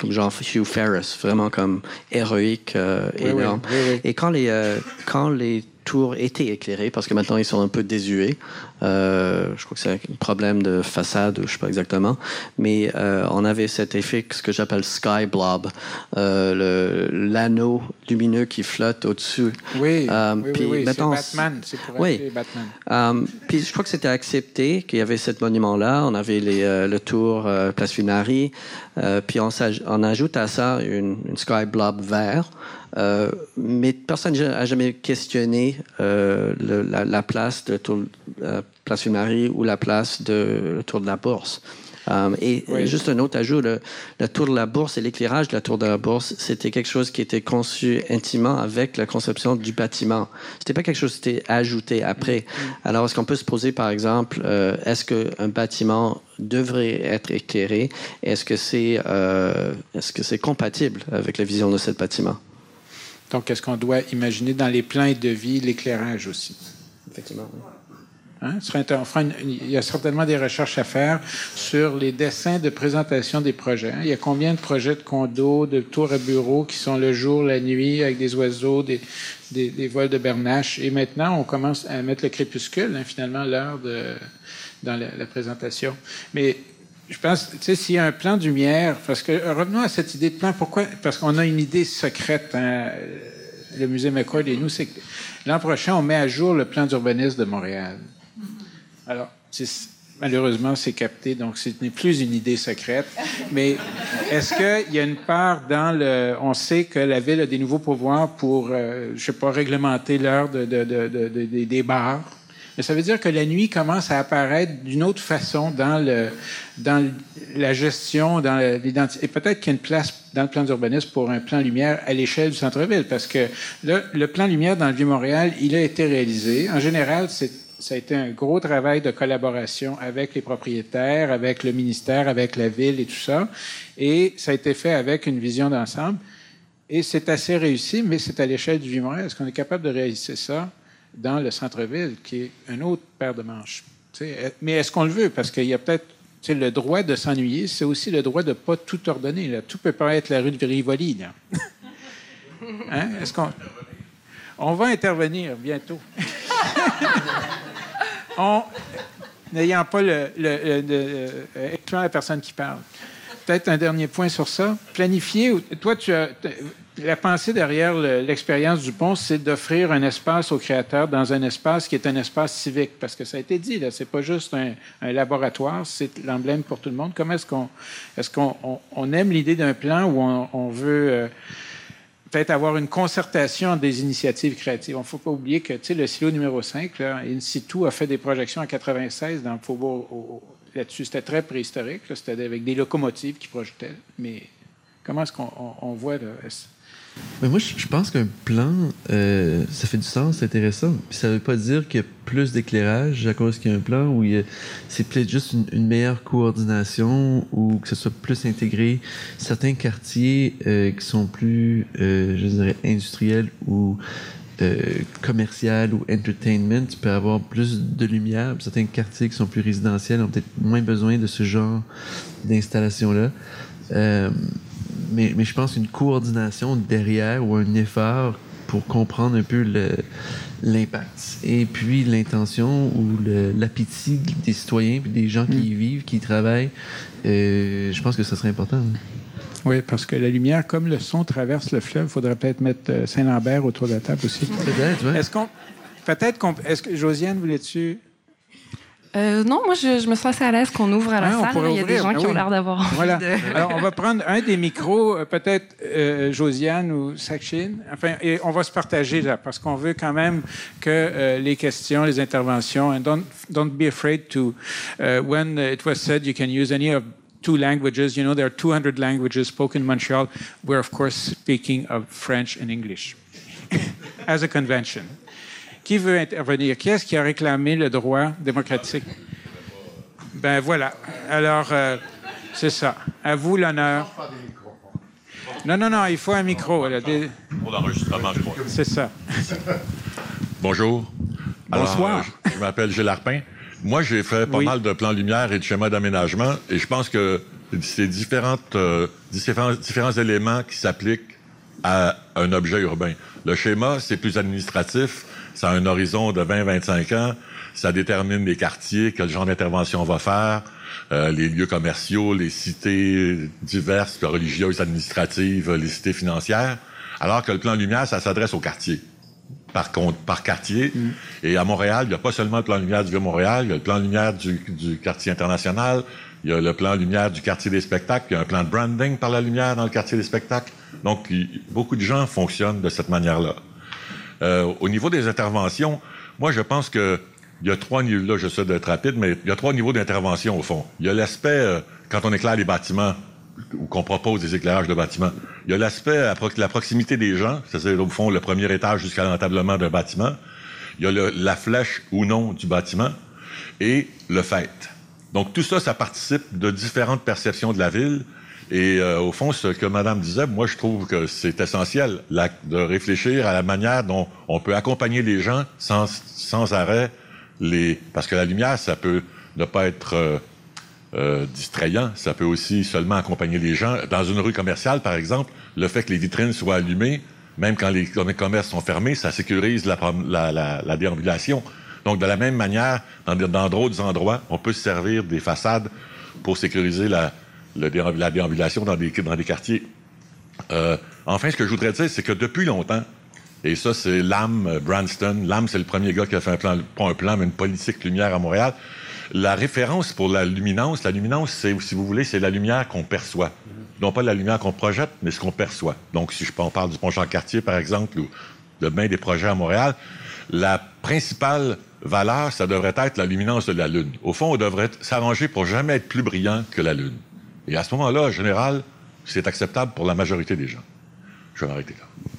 comme genre Hugh Ferris, vraiment comme héroïque, euh, énorme. Et quand les, euh, quand les tours étaient éclairés, parce que maintenant ils sont un peu désuets, euh, je crois que c'est un problème de façade, je sais pas exactement. Mais euh, on avait cet effet, ce que j'appelle sky blob, euh, l'anneau lumineux qui flotte au-dessus. Oui, euh, oui, oui, maintenant, Batman, c'est pour oui. Batman. Euh, puis je crois que c'était accepté qu'il y avait ce monument-là. On avait les, euh, le tour Place Funari. puis on, on, ajoute à ça une, une sky blob vert. Euh, mais personne n'a jamais questionné euh, le, la, la, place de tour, euh, place Marie ou la place de le tour de la bourse. Um, et juste un autre ajout, le, la tour de la bourse et l'éclairage de la tour de la bourse, c'était quelque chose qui était conçu intimement avec la conception du bâtiment. C'était pas quelque chose qui était ajouté après. Mm-hmm. Alors, est-ce qu'on peut se poser, par exemple, euh, est-ce qu'un bâtiment devrait être éclairé? Est-ce que c'est euh, est-ce que c'est compatible avec la vision de ce bâtiment? Donc, est-ce qu'on doit imaginer dans les plans de vie l'éclairage aussi? Effectivement, oui. Hein? il y a certainement des recherches à faire sur les dessins de présentation des projets. Hein? Il y a combien de projets de condos, de tours à bureaux qui sont le jour, la nuit, avec des oiseaux, des, des, vols de bernache. Et maintenant, on commence à mettre le crépuscule, hein, finalement, l'heure de, dans la, la, présentation. Mais je pense, tu sais, s'il y a un plan de lumière, parce que revenons à cette idée de plan, pourquoi? Parce qu'on a une idée secrète, hein, le musée McCord et nous, c'est que l'an prochain, on met à jour le plan d'urbanisme de Montréal. Alors, malheureusement, c'est capté, donc ce n'est plus une idée secrète. Mais est-ce qu'il y a une part dans le... On sait que la ville a des nouveaux pouvoirs pour, euh, je sais pas, réglementer l'heure de, des bars? Mais ça veut dire que la nuit commence à apparaître d'une autre façon dans, la gestion, dans l'identité. Et peut-être qu'il y a une place dans le plan d'urbanisme pour un plan lumière à l'échelle du centre-ville, parce que le, le plan lumière dans le Vieux-Montréal, il a été réalisé. En général, ça a été un gros travail de collaboration avec les propriétaires, avec le ministère, avec la ville et tout ça. Et ça a été fait avec une vision d'ensemble. Et c'est assez réussi, mais c'est à l'échelle du Vieux-Montréal. Est-ce qu'on est capable de réaliser ça? Dans le centre-ville, qui est un autre paire de manches. mais est-ce qu'on le veut? Parce qu'il y a peut-être le droit de s'ennuyer, c'est aussi le droit de ne pas tout ordonner. Là. Tout peut pas être la rue de Rivoli. Là. Hein? Est-ce qu'on... On va intervenir bientôt. On... N'ayant pas le, le, le, la personne qui parle. Peut-être un dernier point sur ça. Planifier. Toi, tu as, la pensée derrière l'expérience du pont, c'est d'offrir un espace aux créateurs dans un espace qui est un espace civique. Parce que ça a été dit, là, c'est pas juste un, laboratoire, c'est l'emblème pour tout le monde. Comment est-ce qu'on est qu'on on, aime l'idée d'un plan où on, veut euh, peut-être avoir une concertation des initiatives créatives? Il ne faut pas oublier que le silo numéro 5, là, In situ, a fait des projections en 96 dans le faubourg là-dessus. C'était très préhistorique. C'était avec des locomotives qui projetaient. Mais comment est-ce qu'on voit... Là, mais moi, je pense qu'un plan, euh, ça fait du sens, c'est intéressant. Puis ça veut pas dire qu'il y a plus d'éclairage à cause qu'il y a un plan où c'est peut-être juste une, meilleure coordination ou que ce soit plus intégré. Certains quartiers euh, qui sont plus, euh, je dirais, industriels ou commercial ou entertainment, tu peux avoir plus de lumière. Certains quartiers qui sont plus résidentiels ont peut-être moins besoin de ce genre d'installation-là mais, mais je pense une coordination derrière ou un effort pour comprendre un peu l'impact. Et puis l'intention ou l'appétit des citoyens, puis des gens qui y mm. vivent, qui y travaillent, euh, je pense que ça serait important. Oui, parce que la lumière, comme le son traverse le fleuve, il faudrait peut-être mettre euh, Saint-Lambert autour de la table aussi. Peut-être, oui. Est-ce qu'on. Peut-être qu'on. Est-ce que Josiane, voulais-tu? Euh, non, moi, je, je, me sens assez à l'aise qu'on ouvre à la salle. Il y a des gens ben qui ont l'air d'avoir voilà. Alors, on va prendre un des micros, euh, peut-être euh, Josiane ou Sakshin. Enfin, et on va se partager là, parce qu'on veut quand même que euh, les questions, les interventions, and don't, don't be afraid to, uh, when it was said you can use any of two languages, you know, there are 200 languages spoken in Montreal. We're, of course, speaking of French and English as a convention. Qui veut intervenir? Qui est-ce qui a réclamé le droit démocratique? Ben voilà. Alors, euh, c'est ça. À vous l'honneur. Non, non, non, il faut un micro. Pour l'enregistrement, je crois. C'est ça. Bonjour. Bonsoir. Alors, je m'appelle Gilles Arpin. Moi, j'ai fait pas Oui. mal de plans lumière et de schémas d'aménagement et je pense que c'est différentes, euh, différents, différents éléments qui s'appliquent à un objet urbain. Le schéma, c'est plus administratif, ça a un horizon de 20-25 ans, ça détermine les quartiers, quel genre d'intervention on va faire, euh, les lieux commerciaux, les cités diverses, religieuses, administratives, les cités financières, alors que le plan lumière, ça s'adresse au quartier par contre, par quartier. Et à Montréal, il n'y a pas seulement le plan lumière du Vieux-Montréal, il y a le plan lumière du, du quartier international, il y a le plan lumière du quartier des spectacles, il y a un plan de branding par la lumière dans le quartier des spectacles. Donc, il- beaucoup de gens fonctionnent de cette manière-là. Euh, au niveau des interventions, moi, je pense que il y a trois niveaux, là, j'essaie d'être rapide, mais il y a trois niveaux d'intervention, au fond. Il y a l'aspect, euh, quand on éclaire les bâtiments, ou qu'on propose des éclairages de bâtiments. Il y a l'aspect, la proximité des gens, c'est-à-dire, au fond, le premier étage jusqu'à l'entablement d'un bâtiment. Il y a la flèche ou non du bâtiment et le fait. Donc, tout ça, ça participe de différentes perceptions de la ville. Et euh, au fond, ce que Madame disait, moi, je trouve que c'est essentiel de réfléchir à la manière dont on peut accompagner les gens sans, sans arrêt. Les, parce que la lumière, ça peut ne pas être euh, euh, distrayant. Ça peut aussi seulement accompagner les gens. Dans une rue commerciale, par exemple, le fait que les vitrines soient allumées, même quand les com- commerces sont fermés, ça sécurise la, déambulation. Donc, de la même manière, dans d'autres endroits, on peut se servir des façades pour sécuriser la, déambulation dans des, dans des quartiers. Euh, enfin, ce que je voudrais dire, c'est que depuis longtemps, et ça, c'est Lam Branston. Lam, c'est le premier gars qui a fait un plan, pas un plan, mais une politique lumière à Montréal. La référence pour la luminance, la luminance, c'est, si vous voulez, c'est la lumière qu'on perçoit. Non pas la lumière qu'on projette, mais ce qu'on perçoit. Donc, si je on parle du pont Jean-Cartier, par exemple, ou de bien des projets à Montréal, la principale valeur, ça devrait être la luminance de la Lune. Au fond, on devrait s'arranger pour jamais être plus brillant que la Lune. Et à ce moment-là, en général, c'est acceptable pour la majorité des gens. Je vais m'arrêter là.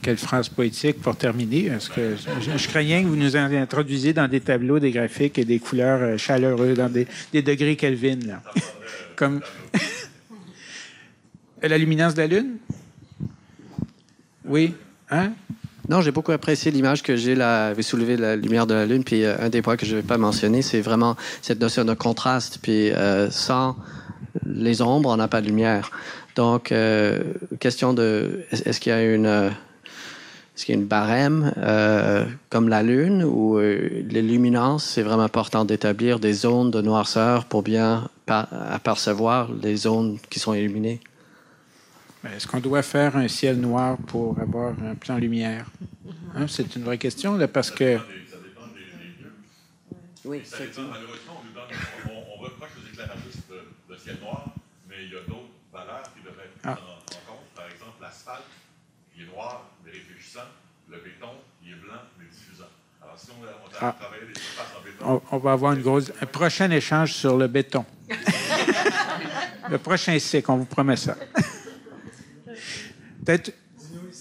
Quelle phrase poétique pour terminer? Parce que je, je craignais que vous nous introduisiez dans des tableaux, des graphiques et des couleurs euh, chaleureux, dans des, des degrés Kelvin. Là. Comme la luminance de la Lune? Oui. Hein? Non, j'ai beaucoup apprécié l'image que Gilles avait soulevé la lumière de la Lune. Puis euh, un des points que je ne vais pas mentionner, c'est vraiment cette notion de contraste. Puis euh, sans les ombres, on n'a pas de lumière. Donc, euh, question de est- est-ce qu'il y a une euh, est-ce qu'il y a une barème euh, comme la Lune ou euh, les luminances, c'est vraiment important d'établir des zones de noirceur pour bien apercevoir les zones qui sont illuminées? Est-ce qu'on doit faire un ciel noir pour avoir un plan lumière? Hein, C'est une vraie question, là, parce que... Oui, Malheureusement, on, nous donne, on, on reproche aux éclairagistes le, ciel noir, mais il y a d'autres valeurs qui devraient être Ah. en, en compte. Par exemple, l'asphalte, il est noir, mais réfléchissant. Le béton, il est blanc, mais diffusant. Alors, si on, on Ah. On, on va avoir une grosse, un prochain échange sur le béton. le prochain cycle, on vous promet ça. Peut-être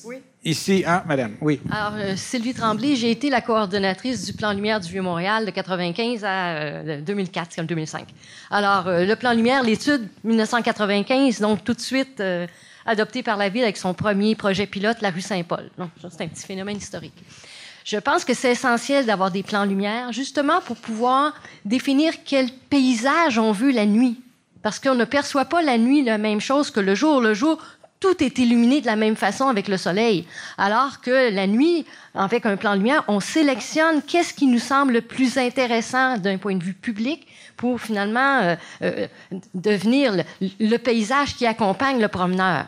Oui. ici. Ah, madame, oui. Alors, euh, Sylvie Tremblay, j'ai été la coordonnatrice du plan Lumière du Vieux-Montréal de 95 à euh, 2004, comme 2005. Alors, euh, le plan Lumière, l'étude 1995, donc tout de suite euh, adopté par la ville avec son premier projet pilote, la rue Saint-Paul. Donc, ça, c'est un petit phénomène historique. Je pense que c'est essentiel d'avoir des plans lumière, justement pour pouvoir définir quel paysage on veut la nuit. Parce qu'on ne perçoit pas la nuit la même chose que le jour. Le jour, tout est illuminé de la même façon avec le soleil. Alors que la nuit, avec un plan lumière, on sélectionne qu'est-ce qui nous semble le plus intéressant d'un point de vue public pour finalement euh, euh, devenir le, le paysage qui accompagne le promeneur.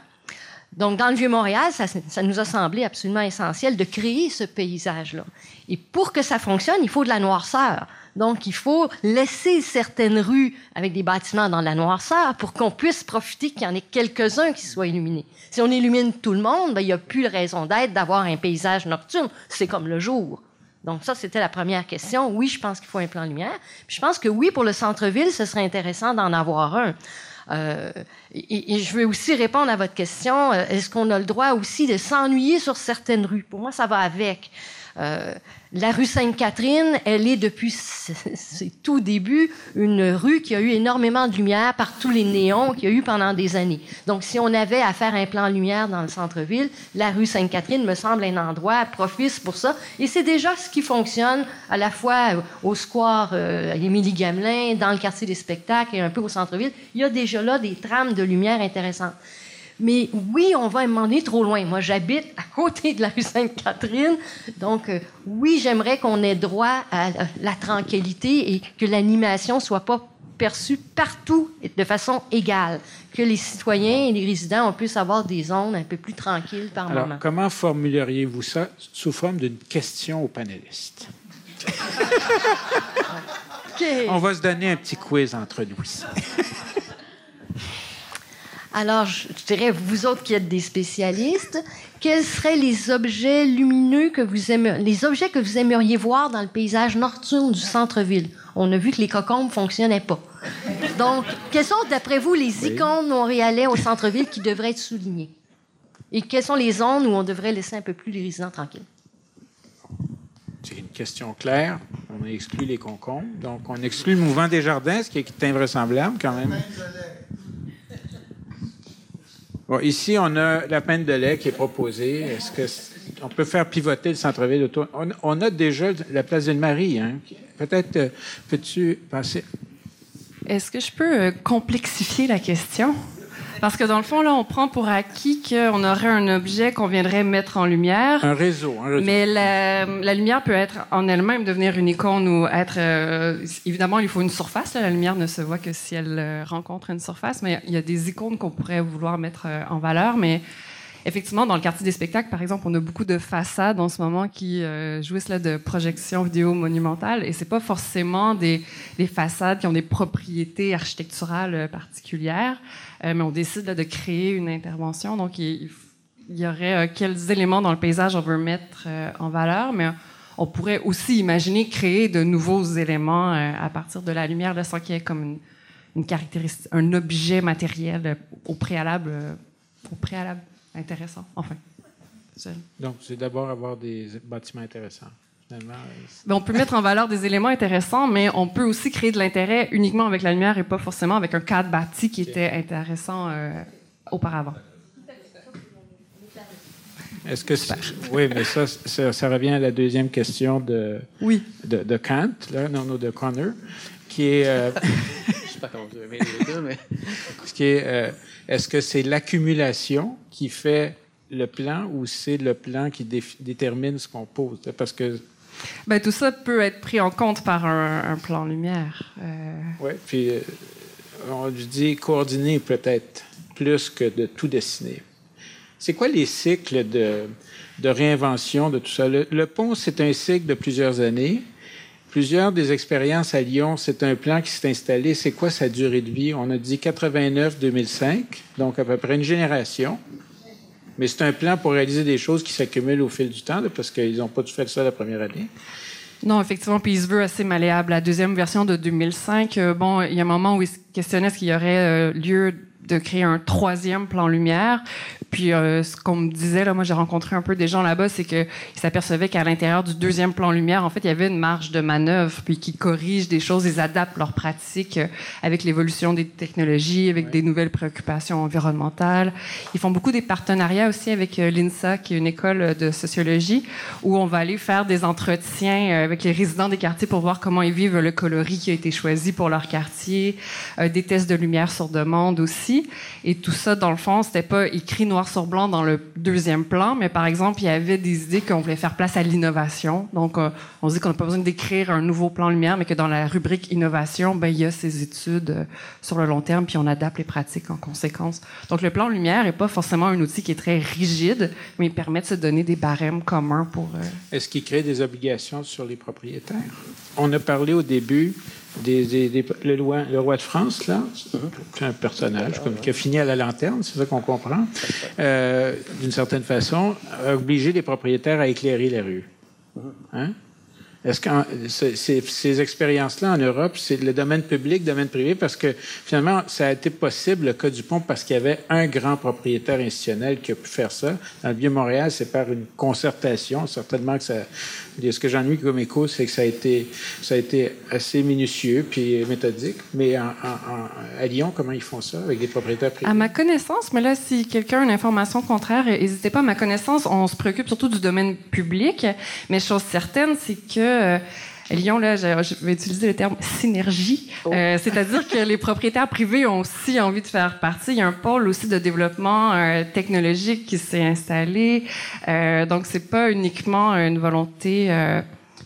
Donc, dans le Vieux-Montréal, ça, ça nous a semblé absolument essentiel de créer ce paysage-là. Et pour que ça fonctionne, il faut de la noirceur. Donc, il faut laisser certaines rues avec des bâtiments dans la noirceur pour qu'on puisse profiter qu'il y en ait quelques-uns qui soient illuminés. Si on illumine tout le monde, ben, il n'y a plus de raison d'être d'avoir un paysage nocturne. C'est comme le jour. Donc, ça, c'était la première question. Oui, je pense qu'il faut un plan lumière. Puis je pense que oui, pour le centre-ville, ce serait intéressant d'en avoir un. Euh, et, je veux aussi répondre à votre question. euh, Est-ce qu'on a le droit aussi de s'ennuyer sur certaines rues? Pour moi, ça va avec. Euh, la rue Sainte-Catherine, elle est depuis ses tout débuts une rue qui a eu énormément de lumière par tous les néons qu'il y a eu pendant des années. Donc, si on avait à faire un plan lumière dans le centre-ville, la rue Sainte-Catherine me semble un endroit propice pour ça. Et c'est déjà ce qui fonctionne à la fois au square euh, Émilie Gamelin, dans le quartier des spectacles et un peu au centre-ville. Il y a déjà là des trames lumière intéressantes. Mais oui, on va demander trop loin. Moi, j'habite à côté de la rue Sainte-Catherine. Donc, euh, oui, j'aimerais qu'on ait droit à la tranquillité et que l'animation soit pas perçue partout de façon égale. Que les citoyens et les résidents puissent avoir des zones un peu plus tranquilles par Alors, moment. comment formuleriez-vous ça sous forme d'une question aux panélistes? On va se donner un petit quiz entre nous. Alors, je, dirais, vous autres qui êtes des spécialistes, quels seraient les objets lumineux que vous aimeriez, les objets que vous aimeriez voir dans le paysage nocturne du centre-ville? On a vu que les cocombes fonctionnaient pas. Donc, quelles sont, d'après vous, les icônes montréalais au centre-ville qui devraient être soulignées? Et quelles sont les zones où on devrait laisser un peu plus les résidents tranquilles? C'est une question claire. On a exclu les concombres. Donc, on exclut le mouvement des jardins, ce qui est invraisemblable quand même. Bon, ici, on a la peine de lait qui est proposée. Est-ce que on peut faire pivoter le centre-ville autour? On, on a déjà la place de Marie. Hein? Peut-être euh, peux-tu passer? Est-ce que je peux euh, complexifier la question? Parce que dans le fond, là, on prend pour acquis qu'on aurait un objet qu'on viendrait mettre en lumière. Un réseau. Un réseau. Mais la, la lumière peut être en elle-même devenir une icône ou être. euh, évidemment, il faut une surface. là. La lumière ne se voit que si elle euh, rencontre une surface. Mais il y a des icônes qu'on pourrait vouloir mettre euh, en valeur. Mais effectivement, dans le quartier des spectacles, par exemple, on a beaucoup de façades en ce moment qui euh, jouissent là, de projections vidéo monumentales. Et c'est pas forcément des, des façades qui ont des propriétés architecturales euh, particulières. Euh, mais on décide de créer une intervention. Donc, il, y aurait euh, quels éléments dans le paysage on veut mettre euh, en valeur, mais on pourrait aussi imaginer créer de nouveaux éléments à partir de la lumière, là, sans qu'il y ait comme une, caractéristique, un objet matériel au préalable, au préalable intéressant. Enfin, Donc, c'est d'abord avoir des bâtiments intéressants. Finalement, Ben, on peut mettre en valeur des éléments intéressants, mais on peut aussi créer de l'intérêt uniquement avec la lumière et pas forcément avec un cadre bâti qui était intéressant euh, auparavant. Est-ce que c'est- oui, mais ça, ça, ça revient à la deuxième question de, Oui. de, de Kant, là, non, non, de Connor, qui est, euh, Je sais pas comment vous avez les deux, mais. ce qui est, euh, est-ce que c'est l'accumulation qui fait le plan ou c'est le plan qui déf- détermine ce qu'on pose? Parce que, Ben, tout ça peut être pris en compte par un, plan lumière. Euh, oui, puis euh, on dit coordonner peut-être plus que de tout dessiner. C'est quoi les cycles de, de réinvention de tout ça? Le, le pont, c'est un cycle de plusieurs années. Plusieurs des expériences à Lyon, c'est un plan qui s'est installé. C'est quoi sa durée de vie? On a dit 89-2005, donc à peu près une génération. Mais c'est un plan pour réaliser des choses qui s'accumulent au fil du temps, parce qu'ils n'ont pas tout fait ça la première année. Non, effectivement, puis il se veut assez malléable. La deuxième version de 2005, euh, bon, il y a un moment où il se questionnait ce qu'il y aurait euh, lieu de créer un troisième plan lumière. Puis euh, ce qu'on me disait, là, moi j'ai rencontré un peu des gens là-bas, c'est qu'ils s'apercevaient qu'à l'intérieur du deuxième plan lumière, en fait, il y avait une marge de manœuvre, puis qu'ils corrigent des choses, ils adaptent leurs pratiques euh, avec l'évolution des technologies, avec des nouvelles préoccupations environnementales. Ils font beaucoup des partenariats aussi avec euh, l'INSA, qui est une école de sociologie, où on va aller faire des entretiens euh, avec les résidents des quartiers pour voir comment ils vivent le coloris qui a été choisi pour leur quartier, euh, des tests de lumière sur demande aussi. Et tout ça, dans le fond, c'était pas écrit noir sur blanc dans le deuxième plan, mais par exemple, il y avait des idées qu'on voulait faire place à l'innovation. Donc, euh, on se dit qu'on n'a pas besoin d'écrire un nouveau plan lumière, mais que dans la rubrique innovation, ben, il y a ces études euh, sur le long terme, puis on adapte les pratiques en conséquence. Donc, le plan lumière n'est pas forcément un outil qui est très rigide, mais il permet de se donner des barèmes communs pour... euh, Est-ce qu'il crée des obligations sur les propriétaires? On a parlé au début le, roi, le roi de France, là, c'est un personnage comme, qui a fini à la lanterne, c'est ça qu'on comprend, euh, d'une certaine façon, a obligé les propriétaires à éclairer les rues. Hein? Est-ce que ces, ces expériences-là en Europe, c'est le domaine public, domaine privé, parce que finalement, ça a été possible, le cas du pont, parce qu'il y avait un grand propriétaire institutionnel qui a pu faire ça. Dans le Vieux-Montréal, c'est par une concertation. Certainement que ça. Ce que j'ennuie comme écho, c'est que ça a, été, ça a été assez minutieux puis méthodique. Mais à Lyon, comment ils font ça avec des propriétaires privés? À ma connaissance, mais là, si quelqu'un a une information contraire, n'hésitez pas. À ma connaissance, on se préoccupe surtout du domaine public. Mais chose certaine, c'est que euh, Lyon, là, je vais utiliser le terme synergie, oh. euh, c'est-à-dire que les propriétaires privés ont aussi envie de faire partie. Il y a un pôle aussi de développement euh, technologique qui s'est installé. donc, c'est pas uniquement une volonté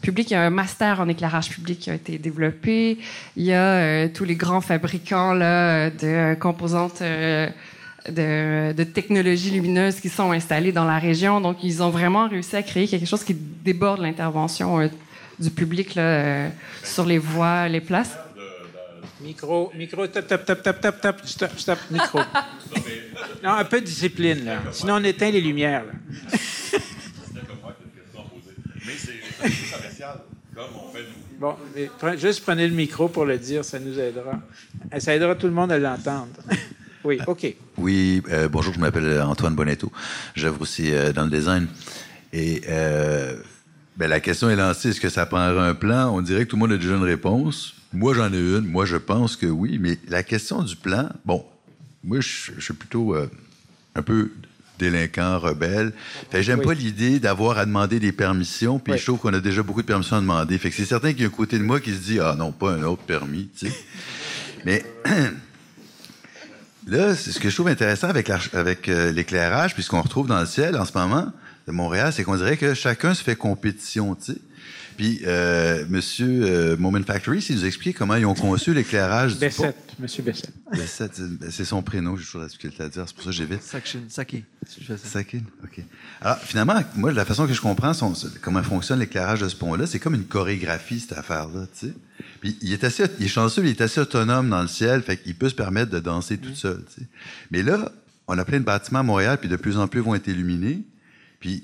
publique. Il y a un master en éclairage public qui a été développé. Il y a tous les grands fabricants là, de composantes de, de, technologies lumineuses qui sont installées dans la région. Donc, ils ont vraiment réussi à créer quelque chose qui déborde l'intervention euh, du public là, euh, sur les voies, les places? Micro, micro, tap, tap, tap, tap, tap, tap, stop, stop, micro. non, un peu de discipline, là. Sinon, on éteint les lumières, là. Mais c'est commercial, comme on fait nous. Bon, juste prenez le micro pour le dire, ça nous aidera. Ça aidera tout le monde à l'entendre. Oui, OK. Oui, euh, bonjour, je m'appelle Antoine Bonetto. J'œuvre aussi euh, dans le design. Et euh, ben, la question est lancée, est-ce que ça prendra un plan? On dirait que tout le monde a déjà une réponse. Moi, j'en ai une. Moi, je pense que oui. Mais la question du plan, bon, moi, je, suis plutôt un peu délinquant, rebelle. Fait j'aime pas l'idée d'avoir à demander des permissions, puis je trouve qu'on a déjà beaucoup de permissions à demander. Fait que c'est certain qu'il y a un côté de moi qui se dit, ah non, pas un autre permis, tu sais. Mais Là, c'est ce que je trouve intéressant avec, avec euh, l'éclairage, puisqu'on retrouve dans le ciel en ce moment de Montréal, c'est qu'on dirait que chacun se fait compétition, tu sais. Puis, euh, Monsieur euh, Moment Factory, s'il nous explique comment ils ont conçu l'éclairage du Bessette, Monsieur Bessette. Bessette, c'est son prénom, j'ai toujours la difficulté à dire, c'est pour ça que j'évite. Sakin, Sakin. Sakin, OK. Alors, finalement, moi, la façon que je comprends comment fonctionne l'éclairage de ce pont-là, c'est comme une chorégraphie, cette affaire-là, tu sais. Puis, il est assez, il est chanceux, il est assez autonome dans le ciel, fait qu'il peut se permettre de danser tout seul, tu sais. Mais là, on a plein de bâtiments à Montréal, puis de plus en plus vont être illuminés. Puis,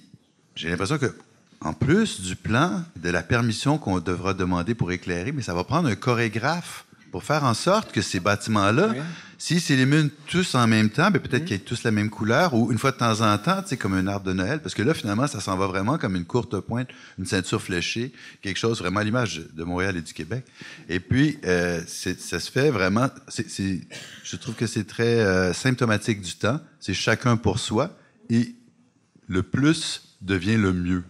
j'ai l'impression que en plus du plan, de la permission qu'on devra demander pour éclairer, mais ça va prendre un chorégraphe pour faire en sorte que ces bâtiments-là, s'ils s'illuminent tous en même temps, ben peut-être mm. qu'ils aient tous la même couleur, ou une fois de temps en temps, tu sais, comme un arbre de Noël, parce que là, finalement, ça s'en va vraiment comme une courte pointe, une ceinture fléchée, quelque chose vraiment à l'image de Montréal et du Québec. Et puis, euh, ça se fait vraiment, je trouve que c'est très euh, symptomatique du temps, c'est chacun pour soi, et le plus devient le mieux.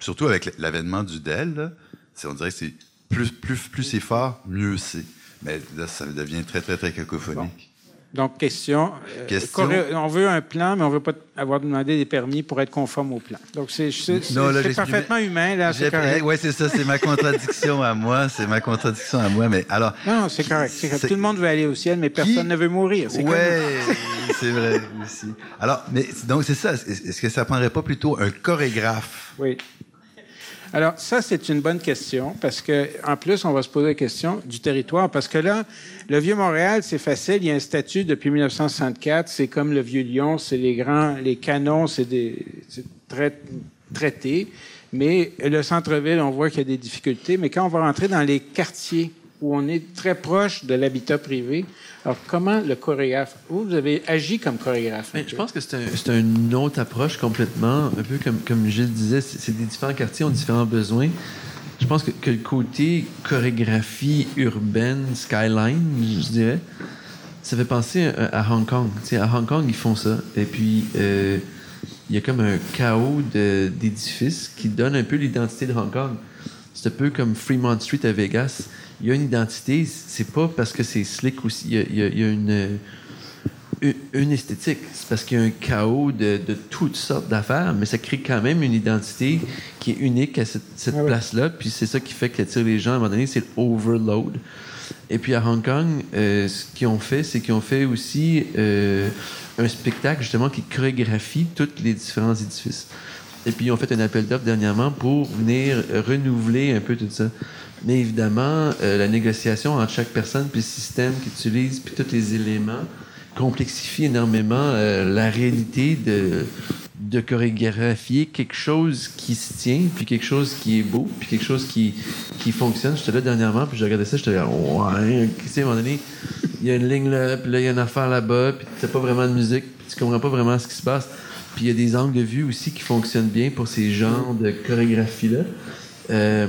Surtout avec l'avènement du DEL, on dirait que c'est plus, plus, plus c'est fort, mieux c'est. Mais là, ça devient très, très, très cacophonique. Donc, question. Euh, question. on veut un plan, mais on ne veut pas avoir demandé des permis pour être conforme au plan. Donc, c'est parfaitement humain. Là, Oui, c'est ça. C'est ma contradiction à moi. C'est ma contradiction à moi. Mais alors. Non, c'est correct. Tout le monde veut aller au ciel, mais personne ne veut mourir. Oui, c'est vrai aussi. Alors, mais donc, c'est ça. Est-ce que ça prendrait pas plutôt un chorégraphe? Oui. Alors, ça, c'est une bonne question parce que, en plus, on va se poser la question du territoire parce que là, le Vieux-Montréal, c'est facile. Il y a un statut depuis 1964. C'est comme le Vieux-Lyon. C'est les grands, les canons, c'est des, très traités. Mais le centre-ville, on voit qu'il y a des difficultés. Mais quand on va rentrer dans les quartiers où on est très proche de l'habitat privé, alors, comment le chorégraphe, vous, vous avez agi comme chorégraphe? Je pense que c'est une autre approche complètement, un peu comme, comme Gilles disait, c'est des différents quartiers ont différents besoins. Je pense que, le côté chorégraphie urbaine, skyline, je dirais, ça fait penser à, Hong Kong. à Hong Kong, ils font ça. Et puis, euh, il y a comme un chaos d'édifices qui donne un peu l'identité de Hong Kong. C'est un peu comme Fremont Street à Vegas il y a une identité. C'est pas parce que c'est slick aussi. Il y a, une, une, esthétique. C'est parce qu'il y a un chaos de, toutes sortes d'affaires, mais ça crée quand même une identité qui est unique à cette, ah place-là. Puis c'est ça qui fait qu'attire les gens à un moment donné, c'est l'overload. Et puis à Hong Kong, euh, ce qu'ils ont fait, c'est qu'ils ont fait aussi euh, un spectacle justement qui chorégraphie tous les différents édifices. Et puis ils ont fait un appel d'offres dernièrement pour venir renouveler un peu tout ça. Mais évidemment, euh, la négociation entre chaque personne, puis le système qu'ils utilisent, puis tous les éléments, complexifie énormément euh, la réalité de, de chorégraphier quelque chose qui se tient, puis quelque chose qui est beau, puis quelque chose qui, qui fonctionne. J'étais là dernièrement, puis j'ai regardé ça, j'étais là, ouais, tu sais, à un moment donné, il y a une ligne là, puis là, il y a une affaire là-bas, puis tu pas vraiment de musique, puis tu comprends pas vraiment ce qui se passe. Puis il y a des angles de vue aussi qui fonctionnent bien pour ces genres de chorégraphie-là. Euh,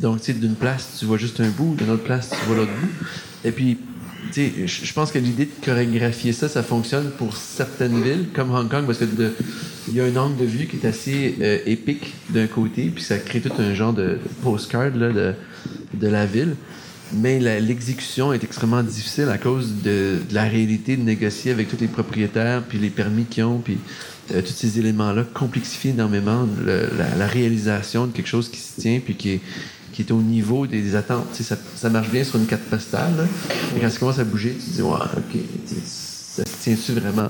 donc, tu sais, d'une place, tu vois juste un bout, d'une autre place, tu vois l'autre bout. Et puis, tu sais, je pense que l'idée de chorégraphier ça, ça fonctionne pour certaines villes, comme Hong Kong, parce que il y a un angle de vue qui est assez euh, épique d'un côté, puis ça crée tout un genre de postcard là, de, de la ville. Mais l'exécution est extrêmement difficile à cause de, de, la réalité de négocier avec tous les propriétaires, puis les permis qu'ils ont, puis euh, tous ces éléments-là complexifient énormément la, réalisation de quelque chose qui se tient puis qui est, qui est au niveau des, attentes. Ça, marche bien sur une carte postale, là, quand ça commence à bouger, tu te dis, ouais, OK, ça se tient-tu vraiment?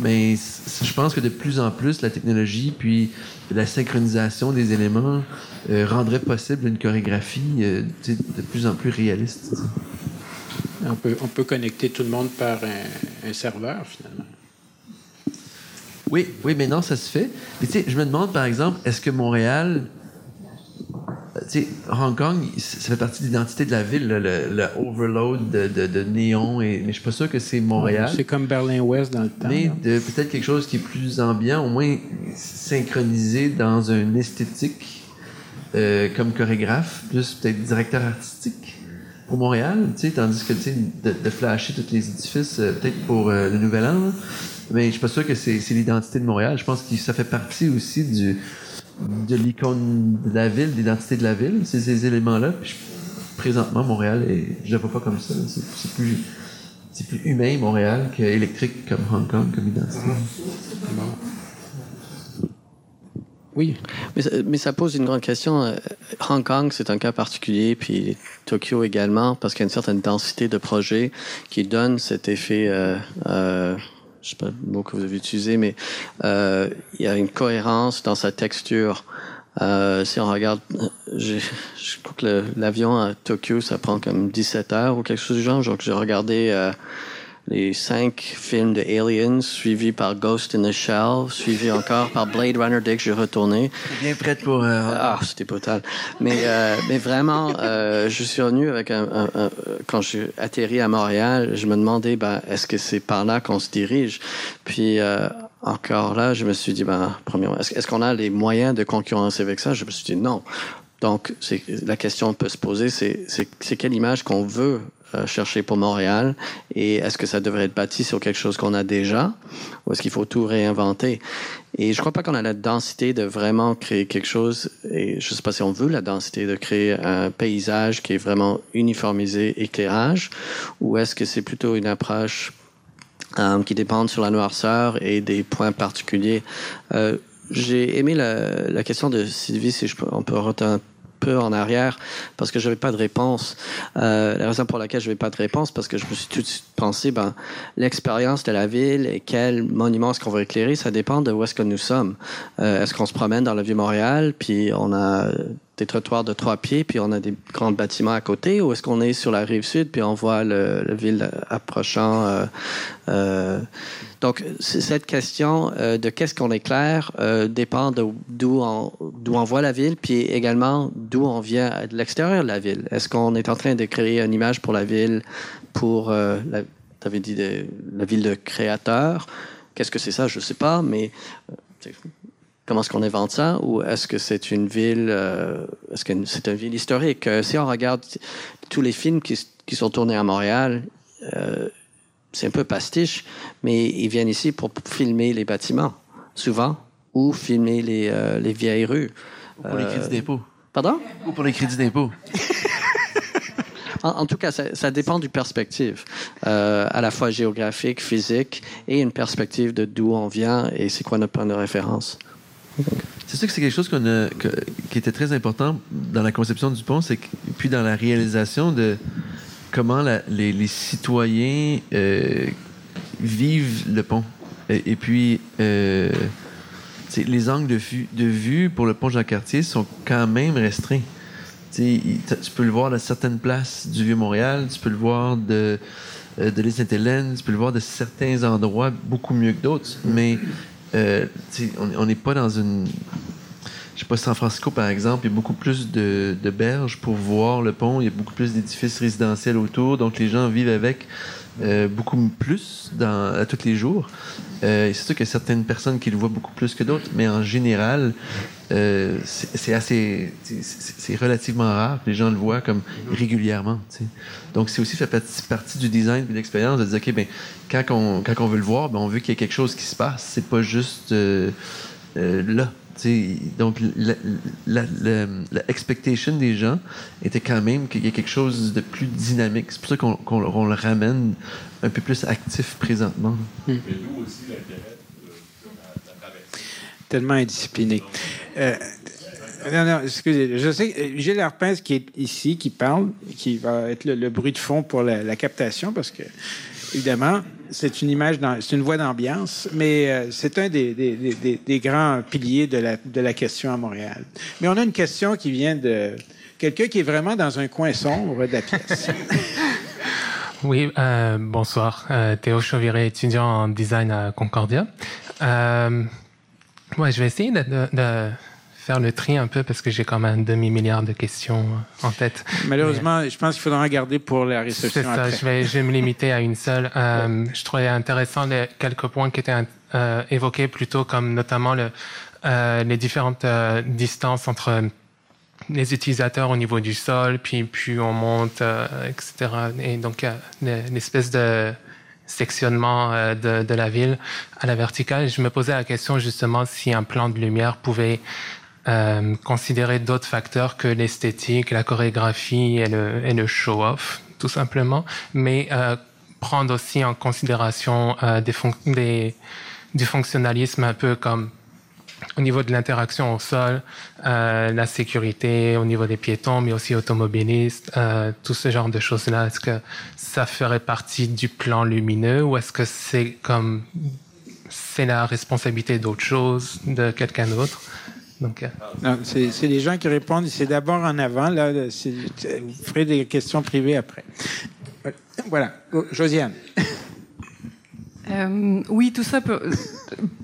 Mais je pense que de plus en plus, la technologie puis la synchronisation des éléments euh, rendrait possible une chorégraphie euh, de plus en plus réaliste. On peut, on peut connecter tout le monde par un serveur, finalement. Oui, oui, mais non, ça se fait. Mais tu sais, je me demande, par exemple, est-ce que Montréal, tu sais, Hong Kong, ça fait partie de l'identité de la ville, le, overload de, de, de, néon, et, mais je suis pas sûr que c'est Montréal. C'est comme Berlin-Ouest dans le temps. Mais de peut-être quelque chose qui est plus ambiant, au moins synchronisé dans une esthétique euh, comme chorégraphe, plus peut-être directeur artistique pour Montréal, tu sais, tandis que, tu sais, de, de, flasher tous les édifices, euh, peut-être pour euh, le Nouvel An, mais je suis pas sûr que c'est l'identité de Montréal. Je pense que ça fait partie aussi du, de l'icône de la ville, de l'identité de la ville, ces, ces éléments-là. présentement, Montréal, est, je ne le vois pas comme ça. C'est plus, plus humain, Montréal, qu'électrique comme Hong Kong, comme identité. Oui. Mais, mais, ça pose une grande question. Euh, Hong Kong, c'est un cas particulier, puis Tokyo également, parce qu'il y a une certaine densité de projets qui donne cet effet euh, euh, je sais pas le mot que vous avez utilisé, mais euh, il y a une cohérence dans sa texture. Euh, si on regarde, je crois que l'avion à Tokyo, ça prend comme 17 heures ou quelque chose du genre. Donc j'ai regardé euh, les cinq films de Aliens, suivis par Ghost in the Shell, suivi encore par Blade Runner dès que j'ai retourné. Bien prête pour... Euh, ah, c'était brutal. Mais, euh, mais vraiment, euh, je suis revenu avec un, un, Quand j'ai atterri à Montréal, je me demandais, ben, est-ce que c'est par là qu'on se dirige? Puis... encore là, je me suis dit, ben, premièrement, est-ce, est-ce qu'on a les moyens de concurrencer avec ça? Je me suis dit non. Donc, la question peut se poser, c'est, c'est quelle image qu'on veut euh, chercher pour Montréal et est-ce que ça devrait être bâti sur quelque chose qu'on a déjà ou est-ce qu'il faut tout réinventer? Et je crois pas qu'on a la densité de vraiment créer quelque chose et je sais pas si on veut la densité de créer un paysage qui est vraiment uniformisé éclairage ou est-ce que c'est plutôt une approche euh, qui dépend sur la noirceur et des points particuliers? Euh, j'ai aimé la, question de Sylvie, si on peut peu en arrière parce que je n'avais pas de réponse. Euh, la raison pour laquelle je n'avais pas de réponse, parce que je me suis tout de suite pensé, ben, l'expérience de la ville et quel monument est-ce qu'on va éclairer, ça dépend de où est-ce que nous sommes. Euh, est-ce qu'on se promène dans le Vieux-Montréal, puis on a des trottoirs de trois pieds, puis on a des grands bâtiments à côté, ou est-ce qu'on est sur la rive sud, puis on voit le, la ville approchant euh, euh, donc, cette question euh, de qu'est-ce qu'on éclaire dépend d'où on, on voit la ville, puis également d'où on vient de l'extérieur de la ville. Est-ce qu'on est en train de créer une image pour la ville, pour, dit la ville de créateur Qu'est-ce que c'est ça? Je ne sais pas, mais comment est-ce qu'on invente ça Ou est-ce que c'est une ville, est-ce que c'est une ville historique? Si on regarde tous les films qui, qui sont tournés à Montréal, c'est un peu pastiche, mais ils viennent ici pour filmer les bâtiments, souvent, ou filmer les, euh, les vieilles rues. pour les crédits d'impôt. Pardon? Ou pour les crédits d'impôt. en, tout cas, ça, ça dépend du perspective, euh, à la fois géographique, physique, et une perspective de d'où on vient et c'est quoi notre point de référence. C'est sûr que c'est quelque chose qui était très important dans la conception du pont, c'est puis dans la réalisation de, comment les, citoyens euh, vivent le pont. Et, puis, euh, les angles de vue, de pour le pont Jean-Cartier sont quand même restreints. tu peux le voir à certaines places du Vieux-Montréal, tu peux le voir de, euh, de l'île Sainte-Hélène, tu peux le voir de certains endroits beaucoup mieux que d'autres. Mais euh, on n'est pas dans une. Je sais pas, San Francisco, par exemple, il y a beaucoup plus de, de berges pour voir le pont. Il y a beaucoup plus d'édifices résidentiels autour. Donc, les gens vivent avec. Euh, beaucoup plus dans, à tous les jours. Euh, c'est sûr qu'il y a certaines personnes qui le voient beaucoup plus que d'autres, mais en général, euh, c'est assez, c'est relativement rare les gens le voient comme régulièrement. Donc, c'est aussi fait partie du design de l'expérience de dire, OK, ben, quand on, veut le voir, ben, on veut qu'il y ait quelque chose qui se passe. C'est pas juste là donc, la, expectation des gens était quand même qu'il y ait quelque chose de plus dynamique. C'est pour ça qu'on le ramène un peu plus actif présentement. Hmm. aussi, Tellement indiscipliné. Euh, non, non, excusez. Je sais que Gilles Arpince qui est ici, qui parle, qui va être le, bruit de fond pour la, la captation, parce que évidemment, c'est une image, c'est une voix d'ambiance, mais euh, c'est un des, grands piliers de la, question à Montréal. Mais on a une question qui vient de quelqu'un qui est vraiment dans un coin sombre de la pièce. Oui, euh, bonsoir. Euh, Théo Chauviré, étudiant en design à Concordia. Ouais, je vais essayer de faire le tri un peu parce que j'ai comme un demi-milliard de questions en tête. Malheureusement, je pense qu'il faudra en garder pour la réception. C'est ça, Je, vais, je vais me limiter à une seule. Euh, je trouvais intéressant les quelques points qui étaient euh, évoqués plutôt comme notamment le, euh, les différentes euh, distances entre les utilisateurs au niveau du sol, puis puis on monte, euh, etc. Et donc l'espèce de sectionnement de, de, la ville à la verticale. Je me posais la question justement si un plan de lumière pouvait euh, considérer d'autres facteurs que l'esthétique, la chorégraphie et le, show-off, tout simplement, mais euh, prendre aussi en considération euh, du fonctionnalisme un peu comme au niveau de l'interaction au sol, la sécurité au niveau des piétons, mais aussi automobilistes, tout ce genre de choses-là. Est-ce que ça ferait partie du plan lumineux ou est-ce que c'est comme c'est la responsabilité d'autre chose, de quelqu'un d'autre? Donc, euh, c'est les gens qui répondent. C'est d'abord en avant. Là, vous ferez des questions privées après. Voilà. Josiane. Euh, oui, tout ça peut,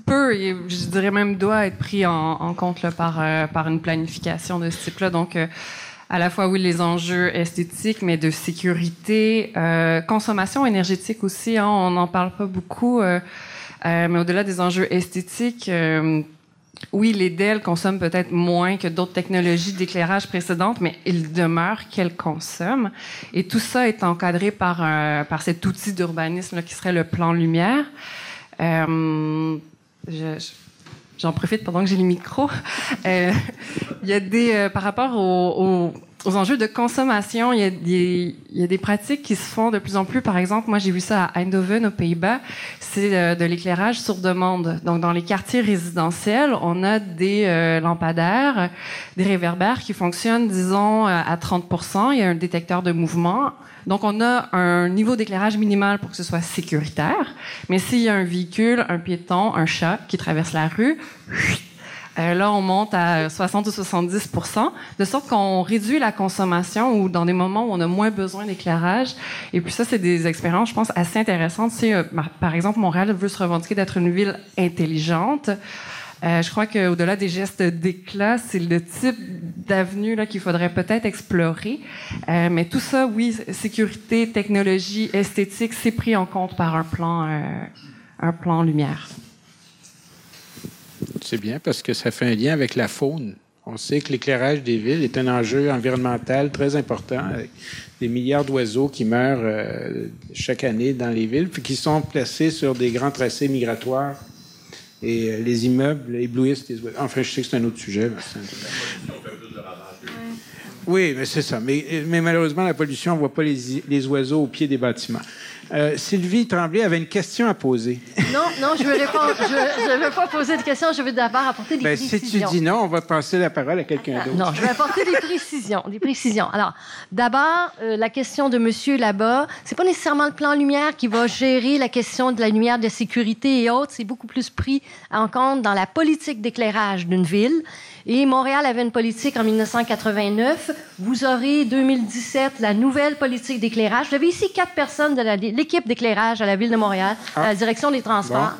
peut, et je dirais même doit être pris en, compte là, par, euh, par une planification de ce type-là. Donc, à la fois, oui, les enjeux esthétiques, mais de sécurité, consommation énergétique aussi. Hein, on n'en parle pas beaucoup, mais au-delà des enjeux esthétiques, oui, les DEL consomment peut-être moins que d'autres technologies d'éclairage précédentes, mais il demeure qu'elles consomment. Et tout ça est encadré par, par cet outil d'urbanisme qui serait le plan lumière. Euh, J'en profite pendant que j'ai le micro. Euh, il y a des, euh, par rapport aux, aux enjeux de consommation, il y, a des, il y, a des, pratiques qui se font de plus en plus. Par exemple, moi, j'ai vu ça à Eindhoven, aux Pays-Bas. C'est euh, de l'éclairage sur demande. Donc, dans les quartiers résidentiels, on a des euh, lampadaires, des réverbères qui fonctionnent, disons, euh, à 30 Il y a un détecteur de mouvement. Donc, on a un niveau d'éclairage minimal pour que ce soit sécuritaire. Mais s'il y a un véhicule, un piéton, un chat qui traverse la rue, euh, là, on monte à 60 ou 70 de sorte qu'on réduit la consommation ou dans des moments où on a moins besoin d'éclairage. Et puis ça, c'est des expériences, je pense, assez intéressantes. Si, euh, par exemple, Montréal veut se revendiquer d'être une ville intelligente. Euh, je crois qu'au-delà des gestes d'éclat, c'est le type d'avenue qu'il faudrait peut-être explorer. Euh, mais tout ça, oui, sécurité, technologie, esthétique, c'est pris en compte par un plan, euh, un plan lumière. C'est bien parce que ça fait un lien avec la faune. On sait que l'éclairage des villes est un enjeu environnemental très important, des milliards d'oiseaux qui meurent euh, chaque année dans les villes, puis qui sont placés sur des grands tracés migratoires. Et euh, les immeubles éblouissent les oiseaux. Enfin, je sais que c'est un autre sujet. Oui, mais c'est ça. Mais, malheureusement, la pollution, on ne voit pas les oiseaux au pied des bâtiments. Euh, Sylvie Tremblay avait une question à poser. Non, non, je ne je, pas poser de question. Je veux d'abord apporter des ben, précisions. Si tu dis non, on va passer la parole à quelqu'un d'autre. Non, je vais apporter des précisions. Des précisions. Alors, d'abord, euh, la question de monsieur là-bas, c'est pas nécessairement le plan lumière qui va gérer la question de la lumière de sécurité et autres. C'est beaucoup plus pris en compte dans la politique d'éclairage d'une ville. Et Montréal avait une politique en 1989. Vous aurez 2017 la nouvelle politique d'éclairage. Vous avez ici quatre personnes de l'équipe d'éclairage à la ville de Montréal, à la ah. direction des transports.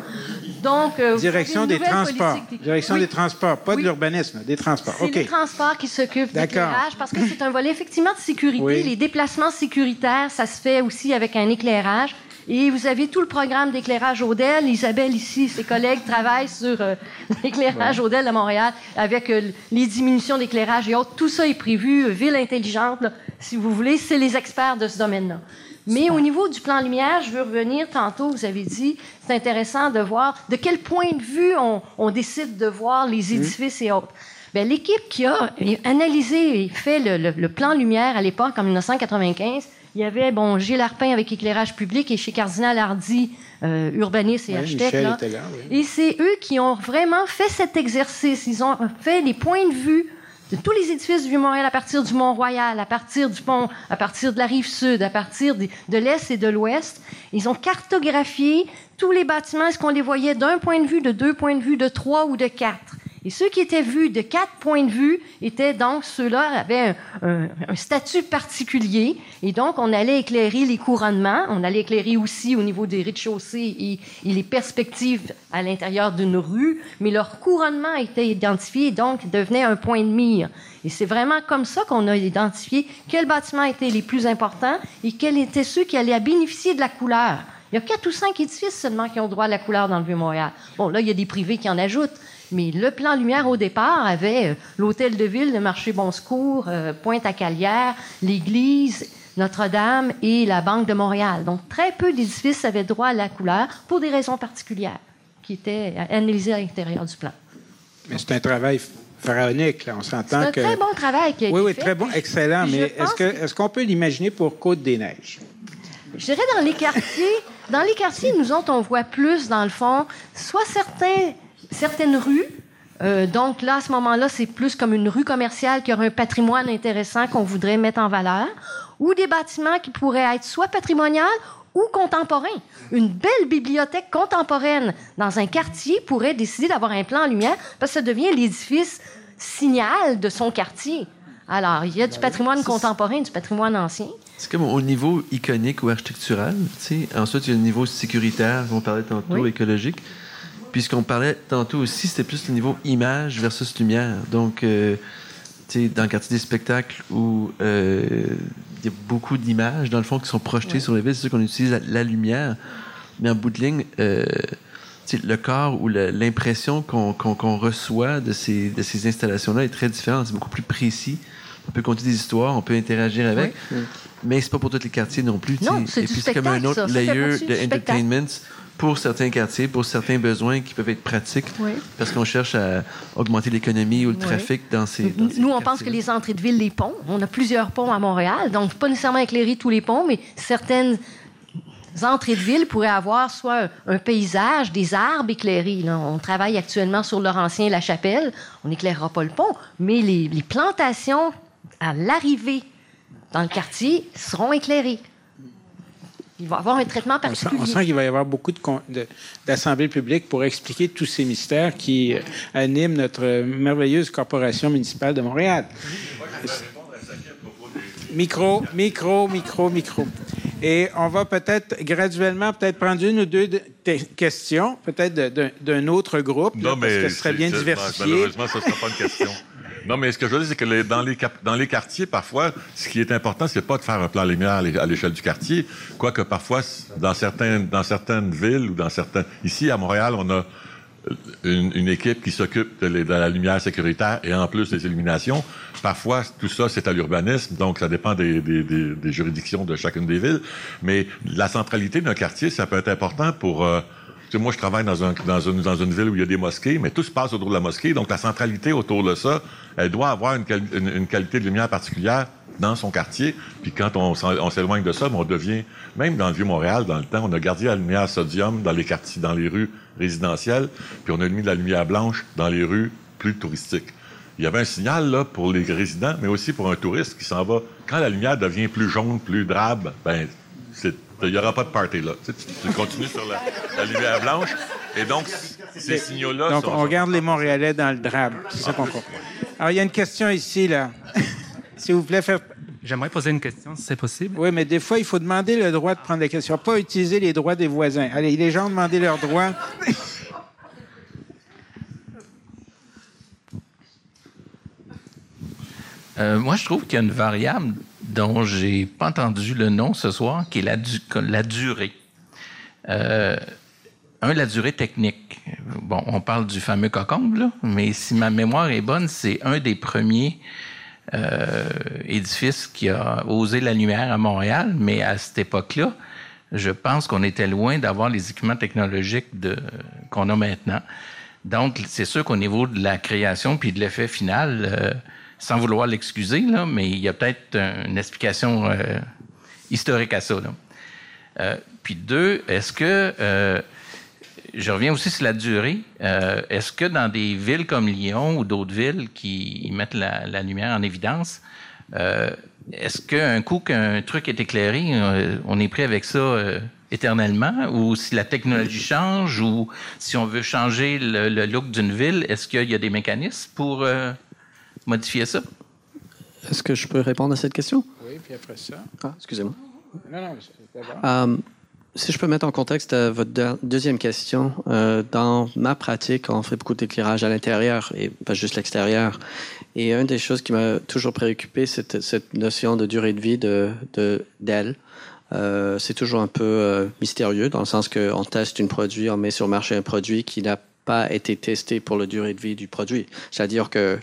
Donc, euh, Direction des transports. Direction Oui. des transports, pas Oui. de l'urbanisme, des transports. C'est les transports qui s'occupent l'éclairage parce que c'est un volet effectivement de sécurité. Oui. Les déplacements sécuritaires, ça se fait aussi avec un éclairage. Et vous avez tout le programme d'éclairage Odell. Isabelle, ici, ses collègues travaillent sur euh, l'éclairage Odell de Montréal avec euh, les diminutions d'éclairage et autres. Tout ça est prévu. euh, Ville intelligente, là, si vous voulez, c'est les experts de ce domaine-là. Mais au niveau du plan lumière, je veux revenir tantôt, vous avez dit, c'est intéressant de voir de quel point de vue on, on décide de voir les édifices et autres. Bien, l'équipe qui a analysé et fait le, le- le plan lumière à l'époque, en 1995, il y avait, bon, Gilles Arpin avec éclairage public et chez Cardinal Hardy, euh, urbaniste et Oui, architecte. Michel là. était là, oui. Et c'est eux qui ont vraiment fait cet exercice. Ils ont fait les points de vue de tous les édifices du Vieux-Montréal à partir du Mont-Royal, à partir du pont, à partir de la rive sud, à partir des- de l'est et de l'ouest. Ils ont cartographié tous les bâtiments. Est-ce qu'on les voyait d'un point de vue, de deux points de vue, de trois ou de quatre? Et ceux qui étaient vus de quatre points de vue étaient donc ceux-là avaient un, statut particulier. Et donc, on allait éclairer les couronnements. On allait éclairer aussi au niveau des rez-de-chaussée et, et les perspectives à l'intérieur d'une rue. Mais leur couronnement était identifié donc devenait un point de mire. Et c'est vraiment comme ça qu'on a identifié quels bâtiments étaient les plus importants et quels étaient ceux qui allaient bénéficier de la couleur. Il y a quatre ou cinq édifices seulement qui ont droit à la couleur dans le Vieux-Montréal. Bon, là, il y a des privés qui en ajoutent. Mais le plan lumière, au départ, avait euh, l'hôtel de ville, le marché Bon Secours, euh, Pointe-à-Calière, l'église, Notre-Dame et la Banque de Montréal. Donc, très peu d'édifices avaient droit à la couleur pour des raisons particulières qui étaient analysées à l'intérieur du plan. Mais c'est un travail pharaonique, là. On C'est s'entend un que. très bon travail qui a Oui, été oui, fait. très bon, excellent. Puis Mais que est-ce qu'on peut l'imaginer pour Côte-des-Neiges? Je dirais dans les quartiers, dans les quartiers, nous autres, on voit plus, dans le fond, soit certains, certaines rues. euh, donc là, à ce moment-là, c'est plus comme une rue commerciale qui aurait un patrimoine intéressant qu'on voudrait mettre en valeur, ou des bâtiments qui pourraient être soit patrimonial ou contemporains. Une belle bibliothèque contemporaine dans un quartier pourrait décider d'avoir un plan en lumière parce que ça devient l'édifice signal de son quartier. Alors, il y a du patrimoine contemporain, du patrimoine ancien. C'est comme au niveau iconique ou architectural. tu sais. Ensuite, il y a le niveau sécuritaire, qu'on parlait tantôt, Oui. écologique. Puis ce qu'on parlait tantôt aussi, c'était plus le niveau image versus lumière. Donc, euh, tu sais, dans le quartier des spectacles où euh, il y a beaucoup d'images, dans le fond, qui sont projetées sur les villes, c'est sûr qu'on utilise la, la lumière. Mais en bout de ligne, euh, le corps ou l'impression qu'on qu'on reçoit de ces, de ces installations-là est très différent. C'est beaucoup plus précis. On peut conter des histoires, on peut interagir avec, mais c'est pas pour tous les quartiers non plus. Non, c'est comme un autre ça. Layer de entertainment pour certains quartiers, pour certains besoins qui peuvent être pratiques, Oui. parce qu'on cherche à augmenter l'économie ou le Oui. trafic dans ces. dans ces Nous, on pense que les entrées de ville, les ponts, on a plusieurs ponts à Montréal, donc pas nécessairement éclairer tous les ponts, mais certaines entrées de ville pourraient avoir soit un, un paysage, des arbres éclairés. là. On travaille actuellement sur Laurentien et la Chapelle. On n'éclairera pas le pont, mais les, les plantations à l'arrivée dans le quartier seront éclairées. Il va y avoir un traitement On sent, particulier. on sent qu'il va y avoir beaucoup de con- de- d'assemblées publiques pour expliquer tous ces mystères qui euh, animent notre merveilleuse corporation municipale de Montréal. Micro, micro, micro, micro. Et on va peut-être graduellement peut-être prendre une ou deux de- questions, peut-être d'un- autre groupe, là, parce que ce serait bien diversifié. Malheureusement, ce ne sera pas une question. Non, mais ce que je veux dire, c'est que dans, les dans les quartiers, parfois, ce qui est important, c'est pas de faire un plan lumière à l'é- à l'échelle du quartier, quoique parfois, dans, certains, dans certaines villes ou dans certains... Ici, à Montréal, on a une, une équipe qui s'occupe de la lumière sécuritaire et en plus des illuminations. Parfois, tout ça, c'est à l'urbanisme, donc ça dépend des, des- des- des juridictions de chacune des villes. Mais la centralité d'un quartier, ça peut être important pour... euh, moi, je travaille dans, un, dans, une, ville où il y a des mosquées, mais tout se passe autour de la mosquée. Donc, la centralité autour de ça, elle doit avoir une, quali- une- une qualité de lumière particulière dans son quartier. Puis quand on, s'éloigne de ça, ben, on devient, même dans le Vieux-Montréal, dans le temps, on a gardé la lumière sodium dans les quartiers, dans les rues résidentielles, puis on a mis de la lumière blanche dans les rues plus touristiques. Il y avait un signal là pour les résidents, mais aussi pour un touriste qui s'en va. Quand la lumière devient plus jaune, plus drabe, ben il n'y aura pas de party là. Tu, continues sur la, lumière blanche. Et donc, ces signaux-là. Donc, on garde les Montréalais dans le drame. C'est ça qu'on. Alors, il y a une question ici, là. S'il vous plaît, faire. J'aimerais poser une question, si c'est possible. Oui, mais des fois, il faut demander le droit de prendre des questions. Pas utiliser les droits des voisins. Allez, les gens ont demandé leurs droits. Euh, moi, je trouve qu'il y a une variable dont j'ai pas entendu le nom ce soir, qui est la, durée. Euh, un, la durée technique. Bon, on parle du fameux cocombe, là, mais si ma mémoire est bonne, c'est un des premiers euh, édifices qui a osé la lumière à Montréal, mais à cette époque-là, je pense qu'on était loin d'avoir les équipements technologiques qu'on a maintenant. Donc, c'est sûr qu'au niveau de la création puis de l'effet final, euh, sans vouloir l'excuser, mais il y a peut-être une explication euh, historique à ça. Là. puis deux, est-ce que je reviens aussi sur la durée. Euh, est-ce que dans des villes comme Lyon ou d'autres villes qui mettent la, lumière en évidence, euh, est-ce qu'un coup qu'un truc est éclairé, euh, on est prêt avec ça éternellement? Ou si la technologie change ou si on veut changer le, look d'une ville, est-ce qu'il y a des mécanismes pour modifier ça? Est-ce que je peux répondre à cette question? Oui, puis après ça. Ah, excusez-moi. Non, non, c'est d'abord si je peux mettre en contexte euh, votre deuxième question, euh, dans ma pratique, on fait beaucoup d'éclairage à l'intérieur et pas juste l'extérieur. Et une des choses qui m'a toujours préoccupé, c'est cette notion de durée de vie de d'elle. Euh, c'est toujours un peu mystérieux dans le sens qu'on teste un produit, on met sur le marché un produit qui n'a pas été testé pour la durée de vie du produit. C'est-à-dire que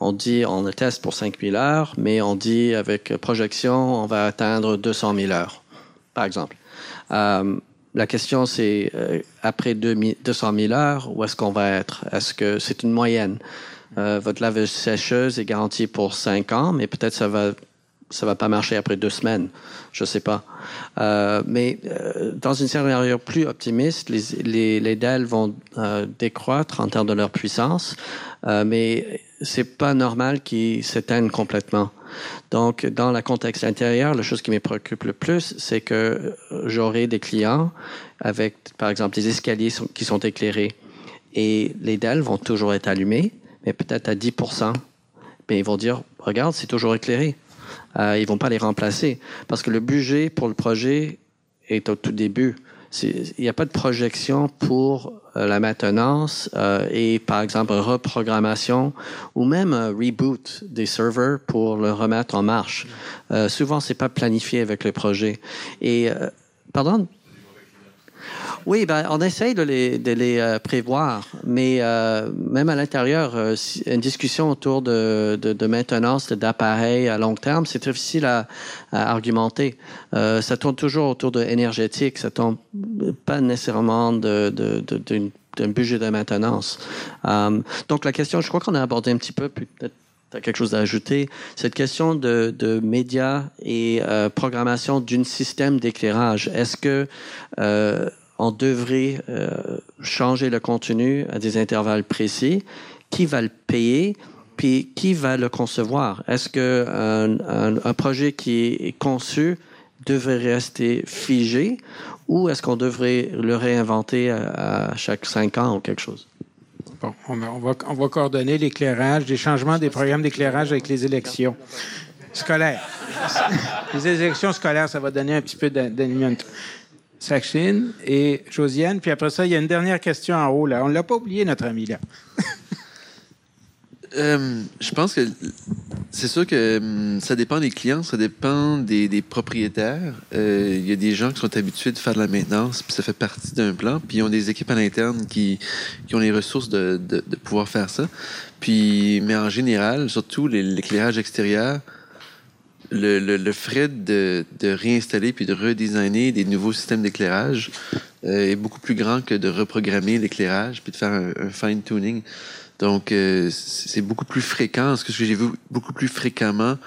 on dit on le teste pour 5000 heures, mais on dit avec projection, on va atteindre 200 000 heures, par exemple. Euh, la question, c'est euh, après 200 000 heures, où est-ce qu'on va être? Est-ce que c'est une moyenne? Euh, votre laveuse sécheuse est garantie pour 5 ans, mais peut-être ça va ça va pas marcher après deux semaines, je sais pas. mais dans une scénario plus optimiste, les, les, les DEL vont décroître en termes de leur puissance, mais c'est pas normal qu'ils s'éteignent complètement. Donc, dans le contexte intérieur, la chose qui me préoccupe le plus, c'est que j'aurai des clients avec, par exemple, des escaliers qui sont éclairés et les dalles vont toujours être allumées, mais peut-être à 10 mais ils vont dire, regarde, c'est toujours éclairé. Euh, ils vont pas les remplacer parce que le budget pour le projet est au tout début il n'y a pas de projection pour euh, la maintenance euh, et, par exemple, reprogrammation ou même un reboot des serveurs pour le remettre en marche. Euh, souvent, c'est pas planifié avec le projet. Et, pardon? Oui, ben, on essaye de les, de les euh, prévoir, mais euh, même à l'intérieur, euh, une discussion autour de, de, de maintenance d'appareils à long terme, c'est difficile à, à argumenter. ça tourne toujours autour de énergétique, ça tourne pas nécessairement de, d'un budget de maintenance. donc la question, je crois qu'on a abordé un petit peu, peut-être tu as quelque chose à ajouter. Cette question de, de médias et programmation d'un système d'éclairage, est-ce que on devrait euh, changer le contenu à des intervalles précis. Qui va le payer? Puis qui va le concevoir? Est-ce qu'un un, projet qui est conçu devrait rester figé ou est-ce qu'on devrait le réinventer à, chaque cinq ans ou quelque chose? Bon, on va, on va coordonner l'éclairage, les changements des programmes d'éclairage avec les élections scolaires. les élections scolaires, ça va donner un petit peu d'animation. Saxine et Josiane. Puis après ça, il y a une dernière question en haut. Là. On ne l'a pas oublié, notre ami. là. Euh, je pense que c'est sûr que hum, ça dépend des clients, ça dépend des, propriétaires. Euh, il y a des gens qui sont habitués de faire de la maintenance, puis ça fait partie d'un plan, puis ils ont des équipes à l'interne qui, qui, ont les ressources de, de, de, pouvoir faire ça. Puis, mais en général, surtout l'éclairage extérieur, le, le, le frais de, de, réinstaller puis de redesigner des nouveaux systèmes d'éclairage euh, est beaucoup plus grand que de reprogrammer l'éclairage puis de faire un, fine-tuning. Donc, euh, c'est beaucoup plus fréquent. Ce que j'ai vu beaucoup plus fréquemment,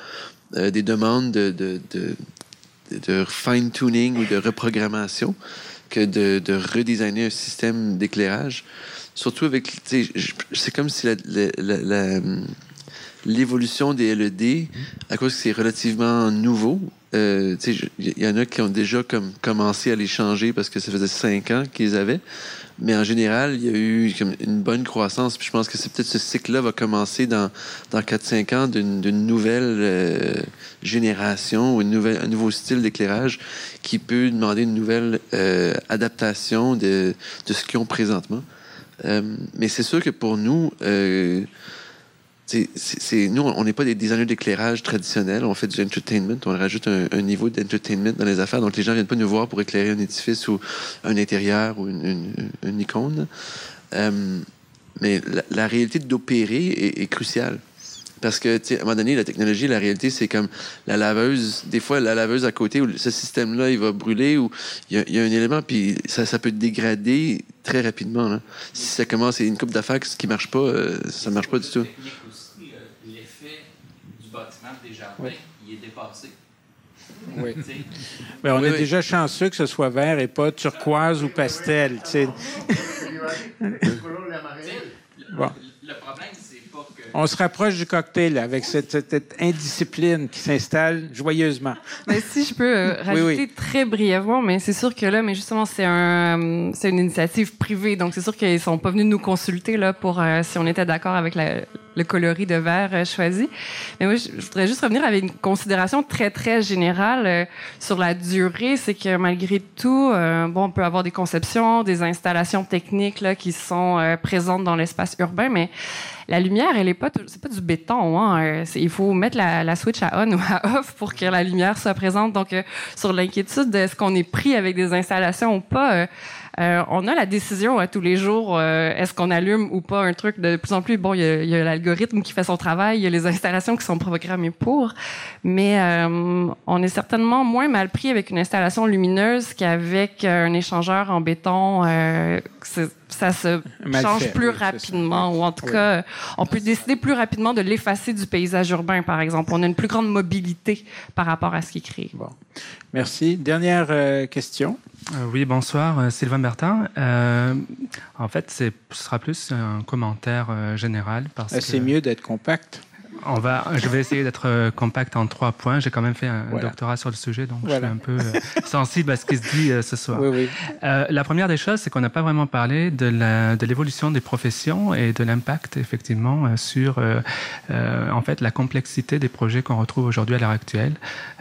euh, des demandes de, de, de, de fine-tuning ou de reprogrammation que de, de redesigner un système d'éclairage? Surtout avec, c'est comme si la, la, la l'évolution des LED, à cause que c'est relativement nouveau, euh, il y en a qui ont déjà comme, commencé à les changer parce que ça faisait cinq ans qu'ils avaient. Mais en général, il y a eu comme une bonne croissance. Puis je pense que c'est peut-être ce cycle-là va commencer dans, dans 4-5 ans d'une nouvelle euh, génération ou une nouvelle, un nouveau style d'éclairage qui peut demander une nouvelle euh, adaptation de, de ce qu'ils ont présentement. Euh, mais c'est sûr que pour nous, nous, on n'est pas des designers d'éclairage traditionnels. On fait du entertainment. On rajoute un, niveau d'entertainment dans les affaires. Donc, les gens viennent pas nous voir pour éclairer un édifice ou un intérieur ou une, icône. Euh, mais la, réalité d'opérer est, cruciale. Parce que, à un moment donné, la technologie, la réalité, c'est comme la laveuse. Des fois, la laveuse à côté, où ce système-là, il va brûler, ou il y, a un élément, puis ça, peut dégrader très rapidement. Si ça commence, c'est une coupe d'affaires qui ne marche pas, euh, ça ne marche pas du tout. Il est dépassé. Oui. Mais on est déjà chanceux que ce soit vert et pas turquoise ou pastel. le, problème, c'est pas que. On se rapproche du cocktail avec cette, indiscipline qui s'installe joyeusement. Mais si je peux euh, rajouter très brièvement, mais c'est sûr que là, mais justement, c'est un, c'est une initiative privée, donc c'est sûr qu'ils sont pas venus nous consulter là pour euh, si on était d'accord avec la, le coloris de verre euh, choisi. Mais moi, je, voudrais juste revenir avec une considération très, très générale sur la durée. C'est que malgré tout, bon, on peut avoir des conceptions, des installations techniques là, qui sont présentes dans l'espace urbain, mais la lumière, elle est pas, c'est pas du béton. Hein. il faut mettre la, la, switch à on ou à off pour que la lumière soit présente. Donc, sur l'inquiétude de ce qu'on est pris avec des installations ou pas, euh, on a la décision à tous les jours, euh, est-ce qu'on allume ou pas un truc de plus en plus. Bon, il y a, l'algorithme qui fait son travail, il y a les installations qui sont programmées pour, mais euh, on est certainement moins mal pris avec une installation lumineuse qu'avec un échangeur en béton. ça se change plus rapidement, ou en tout cas, on peut décider plus rapidement de l'effacer du paysage urbain, par exemple. On a une plus grande mobilité par rapport à ce qui est créé. Bon. Merci. Dernière question. Euh, oui, bonsoir, euh, Sylvain Bertin. Euh, en fait, ce sera plus un commentaire général. parce C'est mieux d'être compact. On va, je vais essayer d'être euh, compact en trois points. J'ai quand même fait un doctorat sur le sujet, donc je suis un peu euh, sensible à ce qui se dit euh, ce soir. la première des choses, c'est qu'on n'a pas vraiment parlé de l'évolution de des professions et de l'impact, effectivement, sur en fait la complexité des projets qu'on retrouve aujourd'hui à l'heure actuelle.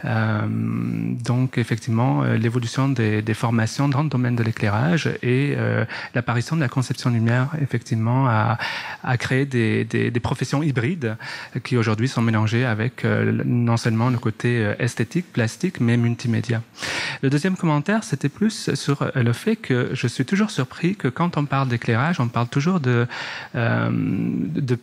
donc, effectivement, l'évolution des, formations dans le domaine de l'éclairage et l'apparition de la conception lumière, effectivement, a, a créé des, des, des professions hybrides qui aujourd'hui sont mélangés avec euh, non seulement le côté euh, esthétique, plastique, mais multimédia. Le deuxième commentaire, c'était plus sur euh, le fait que je suis toujours surpris que quand on parle d'éclairage, on parle toujours de, de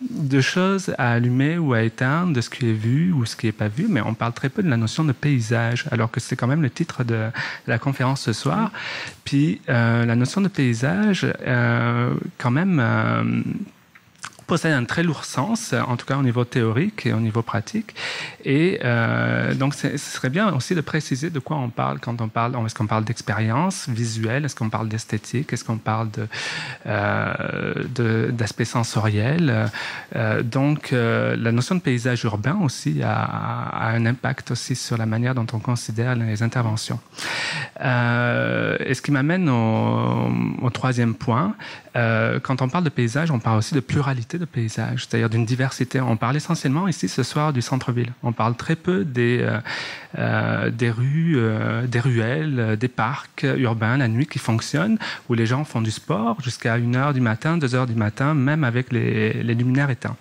de choses à allumer ou à éteindre, de ce qui est vu ou ce qui n'est pas vu, mais on parle très peu de la notion de paysage, alors que c'est quand même le titre de la conférence ce soir. Puis la notion de paysage, quand même, possède un très lourd sens, en tout cas au niveau théorique et au niveau pratique. Et euh, donc, ce serait bien aussi de préciser de quoi on parle quand on parle. Est-ce qu'on parle d'expérience visuelle Est-ce qu'on parle d'esthétique Est-ce qu'on parle de, euh, d'aspect sensoriel euh, Donc, euh, la notion de paysage urbain aussi a, un impact aussi sur la manière dont on considère les interventions. Et ce qui m'amène au, troisième point. Quand on parle de paysage, on parle aussi de pluralité de paysage, c'est-à-dire d'une diversité. On parle essentiellement ici ce soir du centre-ville. On parle très peu des, euh, euh, des rues, euh, des ruelles, des parcs urbains la nuit qui fonctionnent, où les gens font du sport jusqu'à 1h du matin, 2h du matin, même avec les luminaires éteints.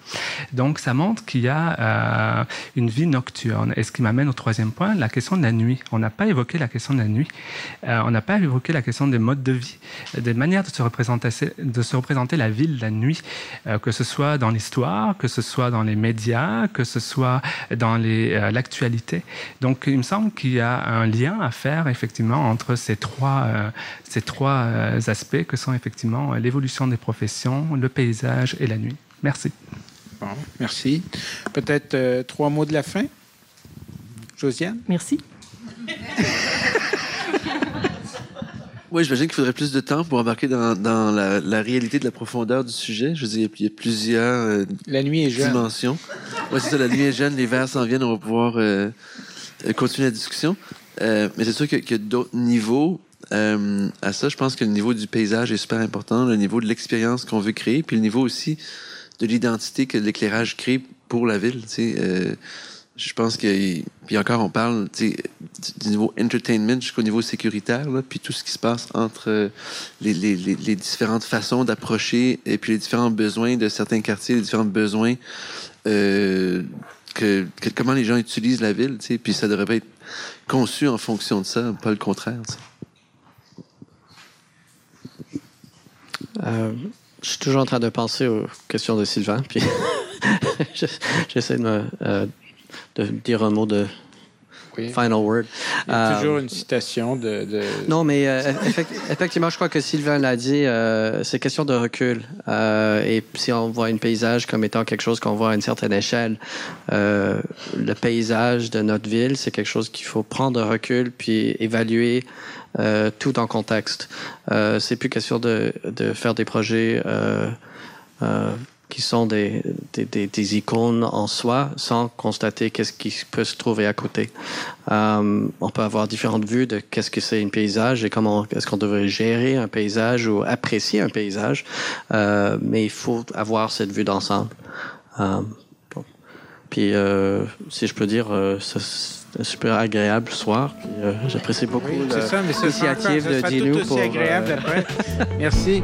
Donc ça montre qu'il y a une vie nocturne. Et ce qui m'amène au troisième point, la question de la nuit. On n'a pas évoqué la question de la nuit. on n'a pas évoqué la question des modes de vie, des manières de se représenter, de se représenter la ville la nuit, que ce soit dans l'histoire, que ce soit dans les médias, que ce soit dans euh, l'actualité. Donc, il me semble qu'il y a un lien à faire effectivement entre ces trois, euh, ces trois euh, aspects que sont effectivement l'évolution des professions, le paysage et la nuit. Merci. Bon, merci. Peut-être trois mots de la fin? Josiane? Merci. Oui, j'imagine qu'il faudrait plus de temps pour embarquer dans, dans la, la, réalité de la profondeur du sujet. Je veux dire, il y a plusieurs euh, la nuit est jeune. dimensions. Oui, c'est ça, la nuit est jeune, les vers s'en viennent, on va pouvoir euh, continuer la discussion. Euh, mais c'est sûr qu'il y a, d'autres niveaux euh, à ça. Je pense que le niveau du paysage est super important, le niveau de l'expérience qu'on veut créer, puis le niveau aussi de l'identité que l'éclairage crée pour la ville. Tu sais, Je pense que, puis encore, on parle du niveau entertainment jusqu'au niveau sécuritaire, là, puis tout ce qui se passe entre les, les, les différentes façons d'approcher et puis les différents besoins de certains quartiers, les différents besoins, euh, que, comment les gens utilisent la ville, puis ça devrait être conçu en fonction de ça, pas le contraire. Euh, je suis toujours en train de penser aux questions de Sylvain, puis j'essaie de me euh, de dire un mot de final word. Il y a toujours euh, une citation de. Non, mais euh, effectivement, je crois que Sylvain l'a dit, euh, c'est question de recul. et si on voit un paysage comme étant quelque chose qu'on voit à une certaine échelle, le paysage de notre ville, c'est quelque chose qu'il faut prendre de recul puis évaluer tout en contexte. c'est plus question de, de, faire des projets qui sont des, des, des, icônes en soi sans constater qu'est-ce qui peut se trouver à côté. Euh, on peut avoir différentes vues de qu'est-ce que c'est un paysage et comment est-ce qu'on devrait gérer un paysage ou apprécier un paysage, euh, mais il faut avoir cette vue d'ensemble. Euh, puis, si je peux dire, c'est super agréable soir. J'apprécie beaucoup l'initiative de Dino. pour, agréable Merci.